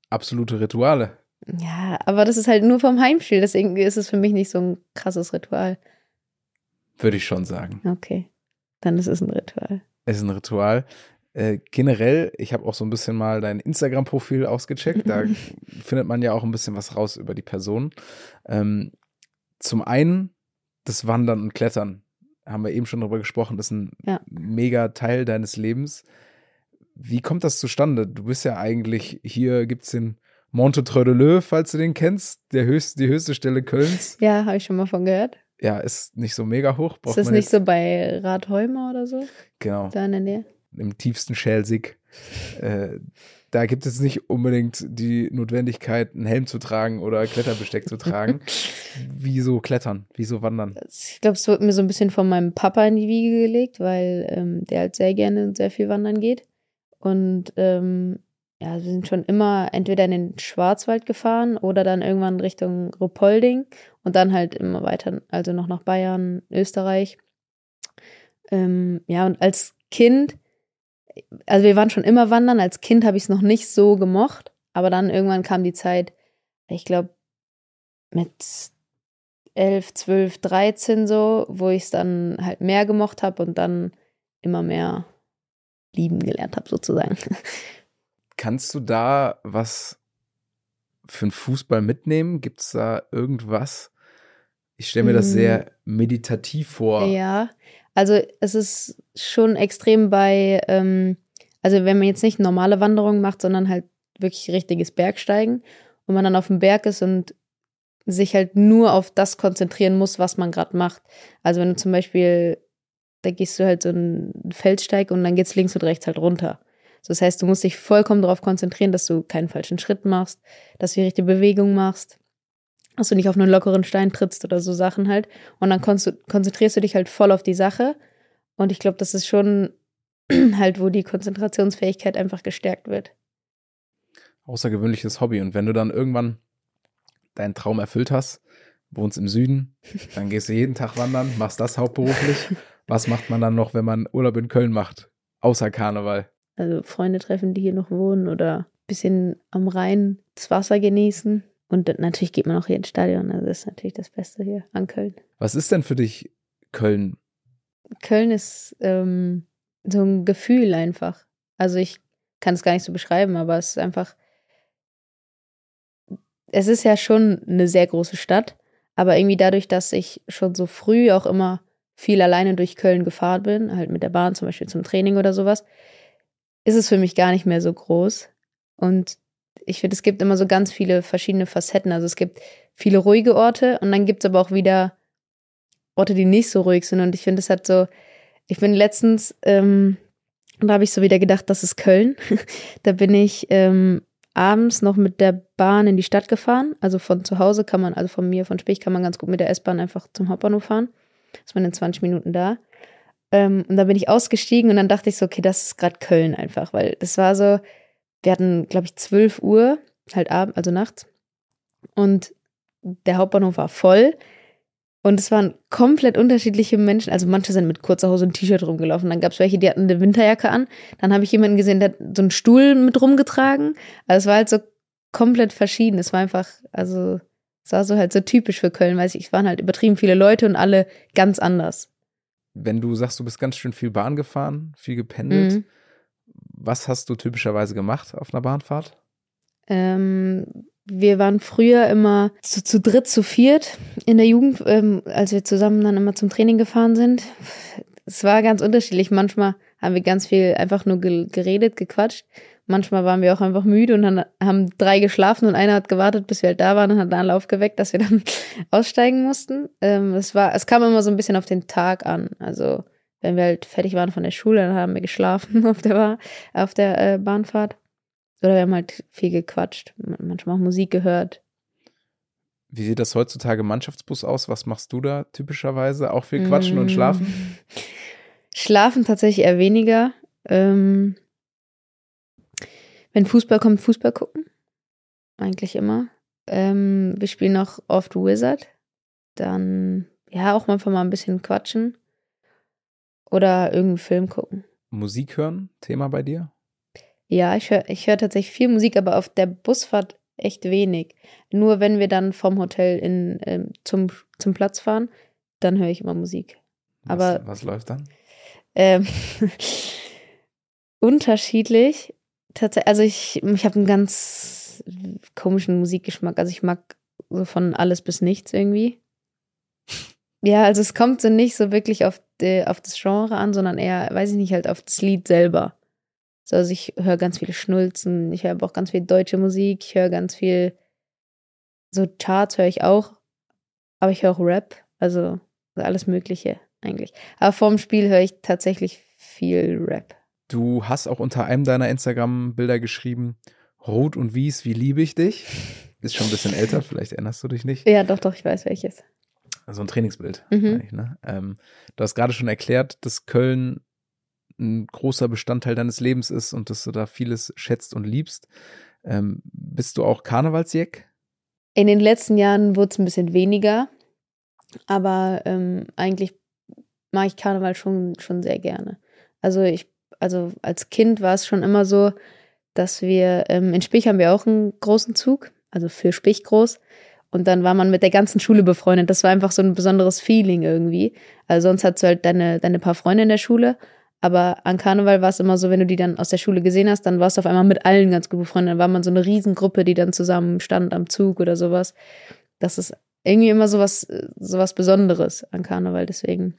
Absolute Rituale.
Ja, aber das ist halt nur vom Heimspiel, deswegen ist es für mich nicht so ein krasses Ritual.
Würde ich schon sagen.
Okay, dann ist es ein Ritual.
Es ist ein Ritual. Äh, generell, ich habe auch so ein bisschen mal dein Instagram-Profil ausgecheckt. Da findet man ja auch ein bisschen was raus über die Person. Ähm, zum einen das Wandern und Klettern. Haben wir eben schon drüber gesprochen. Das ist ein
Ja.
mega Teil deines Lebens. Wie kommt das zustande? Du bist ja eigentlich, hier gibt es den Monte Treux falls du den kennst, der höchste, die höchste Stelle Kölns.
Ja, habe ich schon mal von gehört.
Ja, ist nicht so mega hoch.
Ist
Braucht
das
man
nicht so bei Rathheumer oder so?
Genau,
Da in der Nähe?
im tiefsten Schelsig. äh, da gibt es nicht unbedingt die Notwendigkeit, einen Helm zu tragen oder Kletterbesteck zu tragen. Wieso klettern? Wieso wandern?
Ich glaube, es wird mir so ein bisschen von meinem Papa in die Wiege gelegt, weil ähm, der halt sehr gerne und sehr viel wandern geht. Und ähm, ja, wir sind schon immer entweder in den Schwarzwald gefahren oder dann irgendwann Richtung Ruhpolding und dann halt immer weiter, also noch nach Bayern, Österreich. Ähm, ja, und als Kind, also wir waren schon immer wandern, als Kind habe ich es noch nicht so gemocht, aber dann irgendwann kam die Zeit, ich glaube, mit 11, 12, 13 so, wo ich es dann halt mehr gemocht habe und dann immer mehr lieben gelernt habe, sozusagen.
Kannst du da was für einen Fußball mitnehmen? Gibt es da irgendwas? Ich stelle mir das
Mm.
sehr meditativ vor.
Ja, also es ist schon extrem bei, ähm, also wenn man jetzt nicht normale Wanderungen macht, sondern halt wirklich richtiges Bergsteigen und man dann auf dem Berg ist und sich halt nur auf das konzentrieren muss, was man gerade macht. Also wenn du zum Beispiel, da gehst du halt so einen Feldsteig und dann geht's links und rechts halt runter. So, das heißt, du musst dich vollkommen darauf konzentrieren, dass du keinen falschen Schritt machst, dass du die richtige Bewegung machst, dass du nicht auf einen lockeren Stein trittst oder so Sachen halt. Und dann konz- konzentrierst du dich halt voll auf die Sache. Und ich glaube, das ist schon halt, wo die Konzentrationsfähigkeit einfach gestärkt wird.
Außergewöhnliches Hobby. Und wenn du dann irgendwann deinen Traum erfüllt hast, wohnst im Süden, dann gehst du jeden Tag wandern, machst das hauptberuflich. Was macht man dann noch, wenn man Urlaub in Köln macht? Außer Karneval.
Also Freunde treffen, die hier noch wohnen oder ein bisschen am Rhein das Wasser genießen. Und natürlich geht man auch hier ins Stadion. Also das ist natürlich das Beste hier an Köln.
Was ist denn für dich Köln?
Köln ist ähm, so ein Gefühl einfach. Also ich kann es gar nicht so beschreiben, aber es ist einfach. Es ist ja schon eine sehr große Stadt, aber irgendwie dadurch, dass ich schon so früh auch immer viel alleine durch Köln gefahren bin, halt mit der Bahn zum Beispiel zum Training oder sowas, ist es für mich gar nicht mehr so groß. Und ich finde, es gibt immer so ganz viele verschiedene Facetten. Also es gibt viele ruhige Orte und dann gibt es aber auch wieder Orte, die nicht so ruhig sind. Und ich finde, es hat so, ich bin letztens, ähm, da habe ich so wieder gedacht, das ist Köln. da bin ich ähm, abends noch mit der Bahn in die Stadt gefahren. Also von zu Hause kann man, also von mir, von Spich, kann man ganz gut mit der S-Bahn einfach zum Hauptbahnhof fahren. Ist man in 20 Minuten da. Ähm, und dann bin ich ausgestiegen und dann dachte ich so, okay, das ist gerade Köln einfach, weil das war so, wir hatten, glaube ich, 12 Uhr, halt abends, also nachts. Und der Hauptbahnhof war voll. Und es waren komplett unterschiedliche Menschen. Also manche sind mit kurzer Hose und T-Shirt rumgelaufen. Dann gab es welche, die hatten eine Winterjacke an. Dann habe ich jemanden gesehen, der hat so einen Stuhl mit rumgetragen. Also es war halt so komplett verschieden. Es war einfach, also es war so halt so typisch für Köln, weil es waren halt übertrieben viele Leute und alle ganz anders.
Wenn du sagst, du bist ganz schön viel Bahn gefahren, viel gependelt, mhm. Was hast du typischerweise gemacht auf einer Bahnfahrt?
Ähm, wir waren früher immer zu, zu dritt, zu viert in der Jugend, ähm, als wir zusammen dann immer zum Training gefahren sind. Es war ganz unterschiedlich. Manchmal haben wir ganz viel einfach nur geredet, gequatscht. Manchmal waren wir auch einfach müde und dann haben drei geschlafen und einer hat gewartet, bis wir halt da waren und hat einen aufgeweckt, dass wir dann aussteigen mussten. Ähm, es war, es kam immer so ein bisschen auf den Tag an. Also wenn wir halt fertig waren von der Schule, dann haben wir geschlafen auf der, auf der äh, Bahnfahrt. Oder wir haben halt viel gequatscht, manchmal auch Musik gehört.
Wie sieht das heutzutage Mannschaftsbus aus? Was machst du da typischerweise? Auch viel quatschen mmh. und schlafen?
Schlafen tatsächlich eher weniger. Ähm, wenn Fußball kommt, Fußball gucken. Eigentlich immer. Ähm, wir spielen auch oft Wizard. Dann, ja, auch manchmal mal ein bisschen quatschen. Oder irgendeinen Film gucken.
Musik hören, Thema bei dir?
Ja, ich höre ich hör tatsächlich viel Musik, aber auf der Busfahrt echt wenig. Nur wenn wir dann vom Hotel in, ähm, zum, zum Platz fahren, dann höre ich immer Musik. Aber,
was, was läuft dann?
Ähm, unterschiedlich. also ich, ich habe einen ganz komischen Musikgeschmack. Also ich mag so von alles bis nichts irgendwie. Ja, also es kommt so nicht so wirklich auf, die, auf das Genre an, sondern eher, weiß ich nicht, halt auf das Lied selber. So, also ich höre ganz viele Schnulzen, ich höre aber auch ganz viel deutsche Musik, ich höre ganz viel, so Charts höre ich auch, aber ich höre auch Rap, also alles Mögliche eigentlich. Aber vorm Spiel höre ich tatsächlich viel Rap.
Du hast auch unter einem deiner Instagram-Bilder geschrieben, Rot und Wies, wie liebe ich dich? Ist schon ein bisschen älter, vielleicht erinnerst du dich nicht.
Ja, doch, doch, ich weiß welches.
Also ein Trainingsbild. Mhm. Ne? Ähm, du hast gerade schon erklärt, dass Köln ein großer Bestandteil deines Lebens ist und dass du da vieles schätzt und liebst. Ähm, bist du auch Karnevalsjeck?
In den letzten Jahren wurde es ein bisschen weniger, aber ähm, eigentlich mag ich Karneval schon, schon sehr gerne. Also ich, also als Kind war es schon immer so, dass wir, ähm, in Spich haben wir auch einen großen Zug, also für Spich groß. Und dann war man mit der ganzen Schule befreundet. Das war einfach so ein besonderes Feeling irgendwie. Also sonst hast du halt deine, deine paar Freunde in der Schule aber an Karneval war es immer so, wenn du die dann aus der Schule gesehen hast, dann warst du auf einmal mit allen ganz gut befreundet. Dann war man so eine Riesengruppe, die dann zusammen stand am Zug oder sowas. Das ist irgendwie immer sowas, sowas Besonderes an Karneval. Deswegen,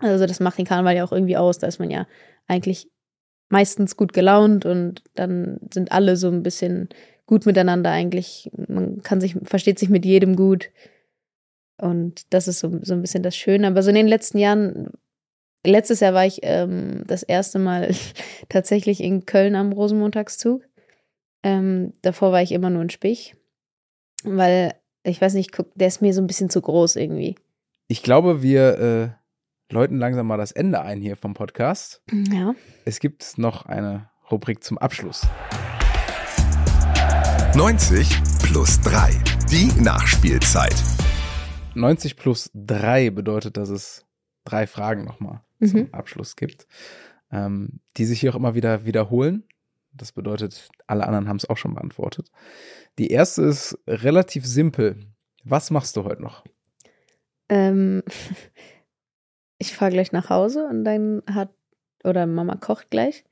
also das macht den Karneval ja auch irgendwie aus. Da ist man ja eigentlich meistens gut gelaunt und dann sind alle so ein bisschen gut miteinander eigentlich. Man kann sich, versteht sich mit jedem gut. Und das ist so, so ein bisschen das Schöne. Aber so in den letzten Jahren Letztes Jahr war ich ähm, das erste Mal tatsächlich in Köln am Rosenmontagszug. Ähm, davor war ich immer nur in Spich, weil ich weiß nicht, guck, der ist mir so ein bisschen zu groß irgendwie.
Ich glaube, wir äh, läuten langsam mal das Ende ein hier vom Podcast.
Ja.
Es gibt noch eine Rubrik zum Abschluss.
90 plus 3. Die Nachspielzeit.
90 plus 3 bedeutet, dass es drei Fragen nochmal mhm. zum Abschluss gibt, ähm, die sich hier auch immer wieder wiederholen. Das bedeutet, alle anderen haben es auch schon beantwortet. Die erste ist relativ simpel. Was machst du heute noch?
Ähm, ich fahre gleich nach Hause und dann hat, oder Mama kocht gleich.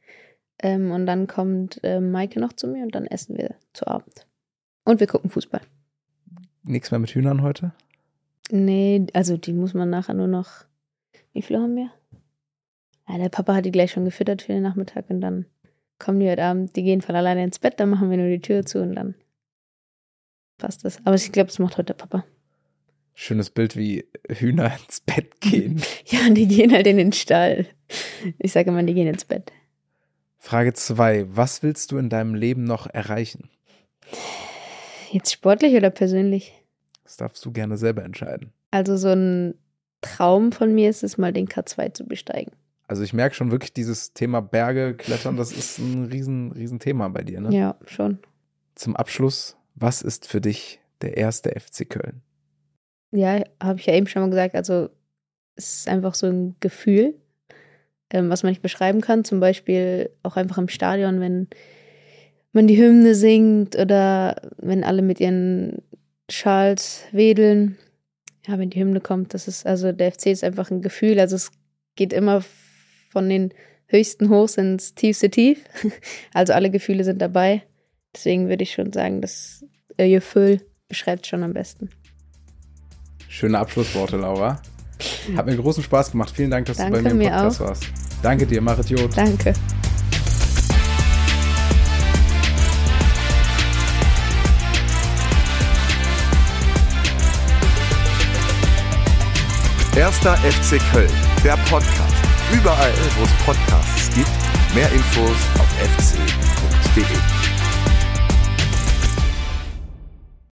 Ähm, und dann kommt äh, Maike noch zu mir und dann essen wir zu Abend. Und wir gucken Fußball.
Nichts mehr mit Hühnern heute?
Nee, also die muss man nachher nur noch wie viele haben wir? Ja, der Papa hat die gleich schon gefüttert für den Nachmittag und dann kommen die heute Abend, die gehen von alleine ins Bett, dann machen wir nur die Tür zu und dann passt das. Aber ich glaube, das macht heute der Papa.
Schönes Bild, wie Hühner ins Bett gehen.
Ja, die gehen halt in den Stall. Ich sage immer, die gehen ins Bett.
Frage zwei: Was willst du in deinem Leben noch erreichen?
Jetzt sportlich oder persönlich?
Das darfst du gerne selber entscheiden.
Also so ein Traum von mir ist es mal, den K2 zu besteigen.
Also ich merke schon wirklich dieses Thema Berge, Klettern, das ist ein riesen, riesen Thema bei dir, ne?
Ja, schon.
Zum Abschluss, was ist für dich der erste FC Köln?
Ja, habe ich ja eben schon mal gesagt. Also es ist einfach so ein Gefühl, ähm, was man nicht beschreiben kann. Zum Beispiel auch einfach im Stadion, wenn man die Hymne singt oder wenn alle mit ihren Schals wedeln. Ja, wenn die Hymne kommt, das ist, also der FC ist einfach ein Gefühl. Also es geht immer von den höchsten Hochs ins tiefste Tief. Also alle Gefühle sind dabei. Deswegen würde ich schon sagen, das Gefühl beschreibt schon am besten.
Schöne Abschlussworte, Laura. Hat mir großen Spaß gemacht. Vielen Dank, dass
Danke,
du bei mir im
mir
Podcast
auch.
warst. Danke dir, Marit Jod.
Danke.
Erster FC Köln, der Podcast. Überall, wo es Podcasts gibt. Mehr Infos auf fc.de.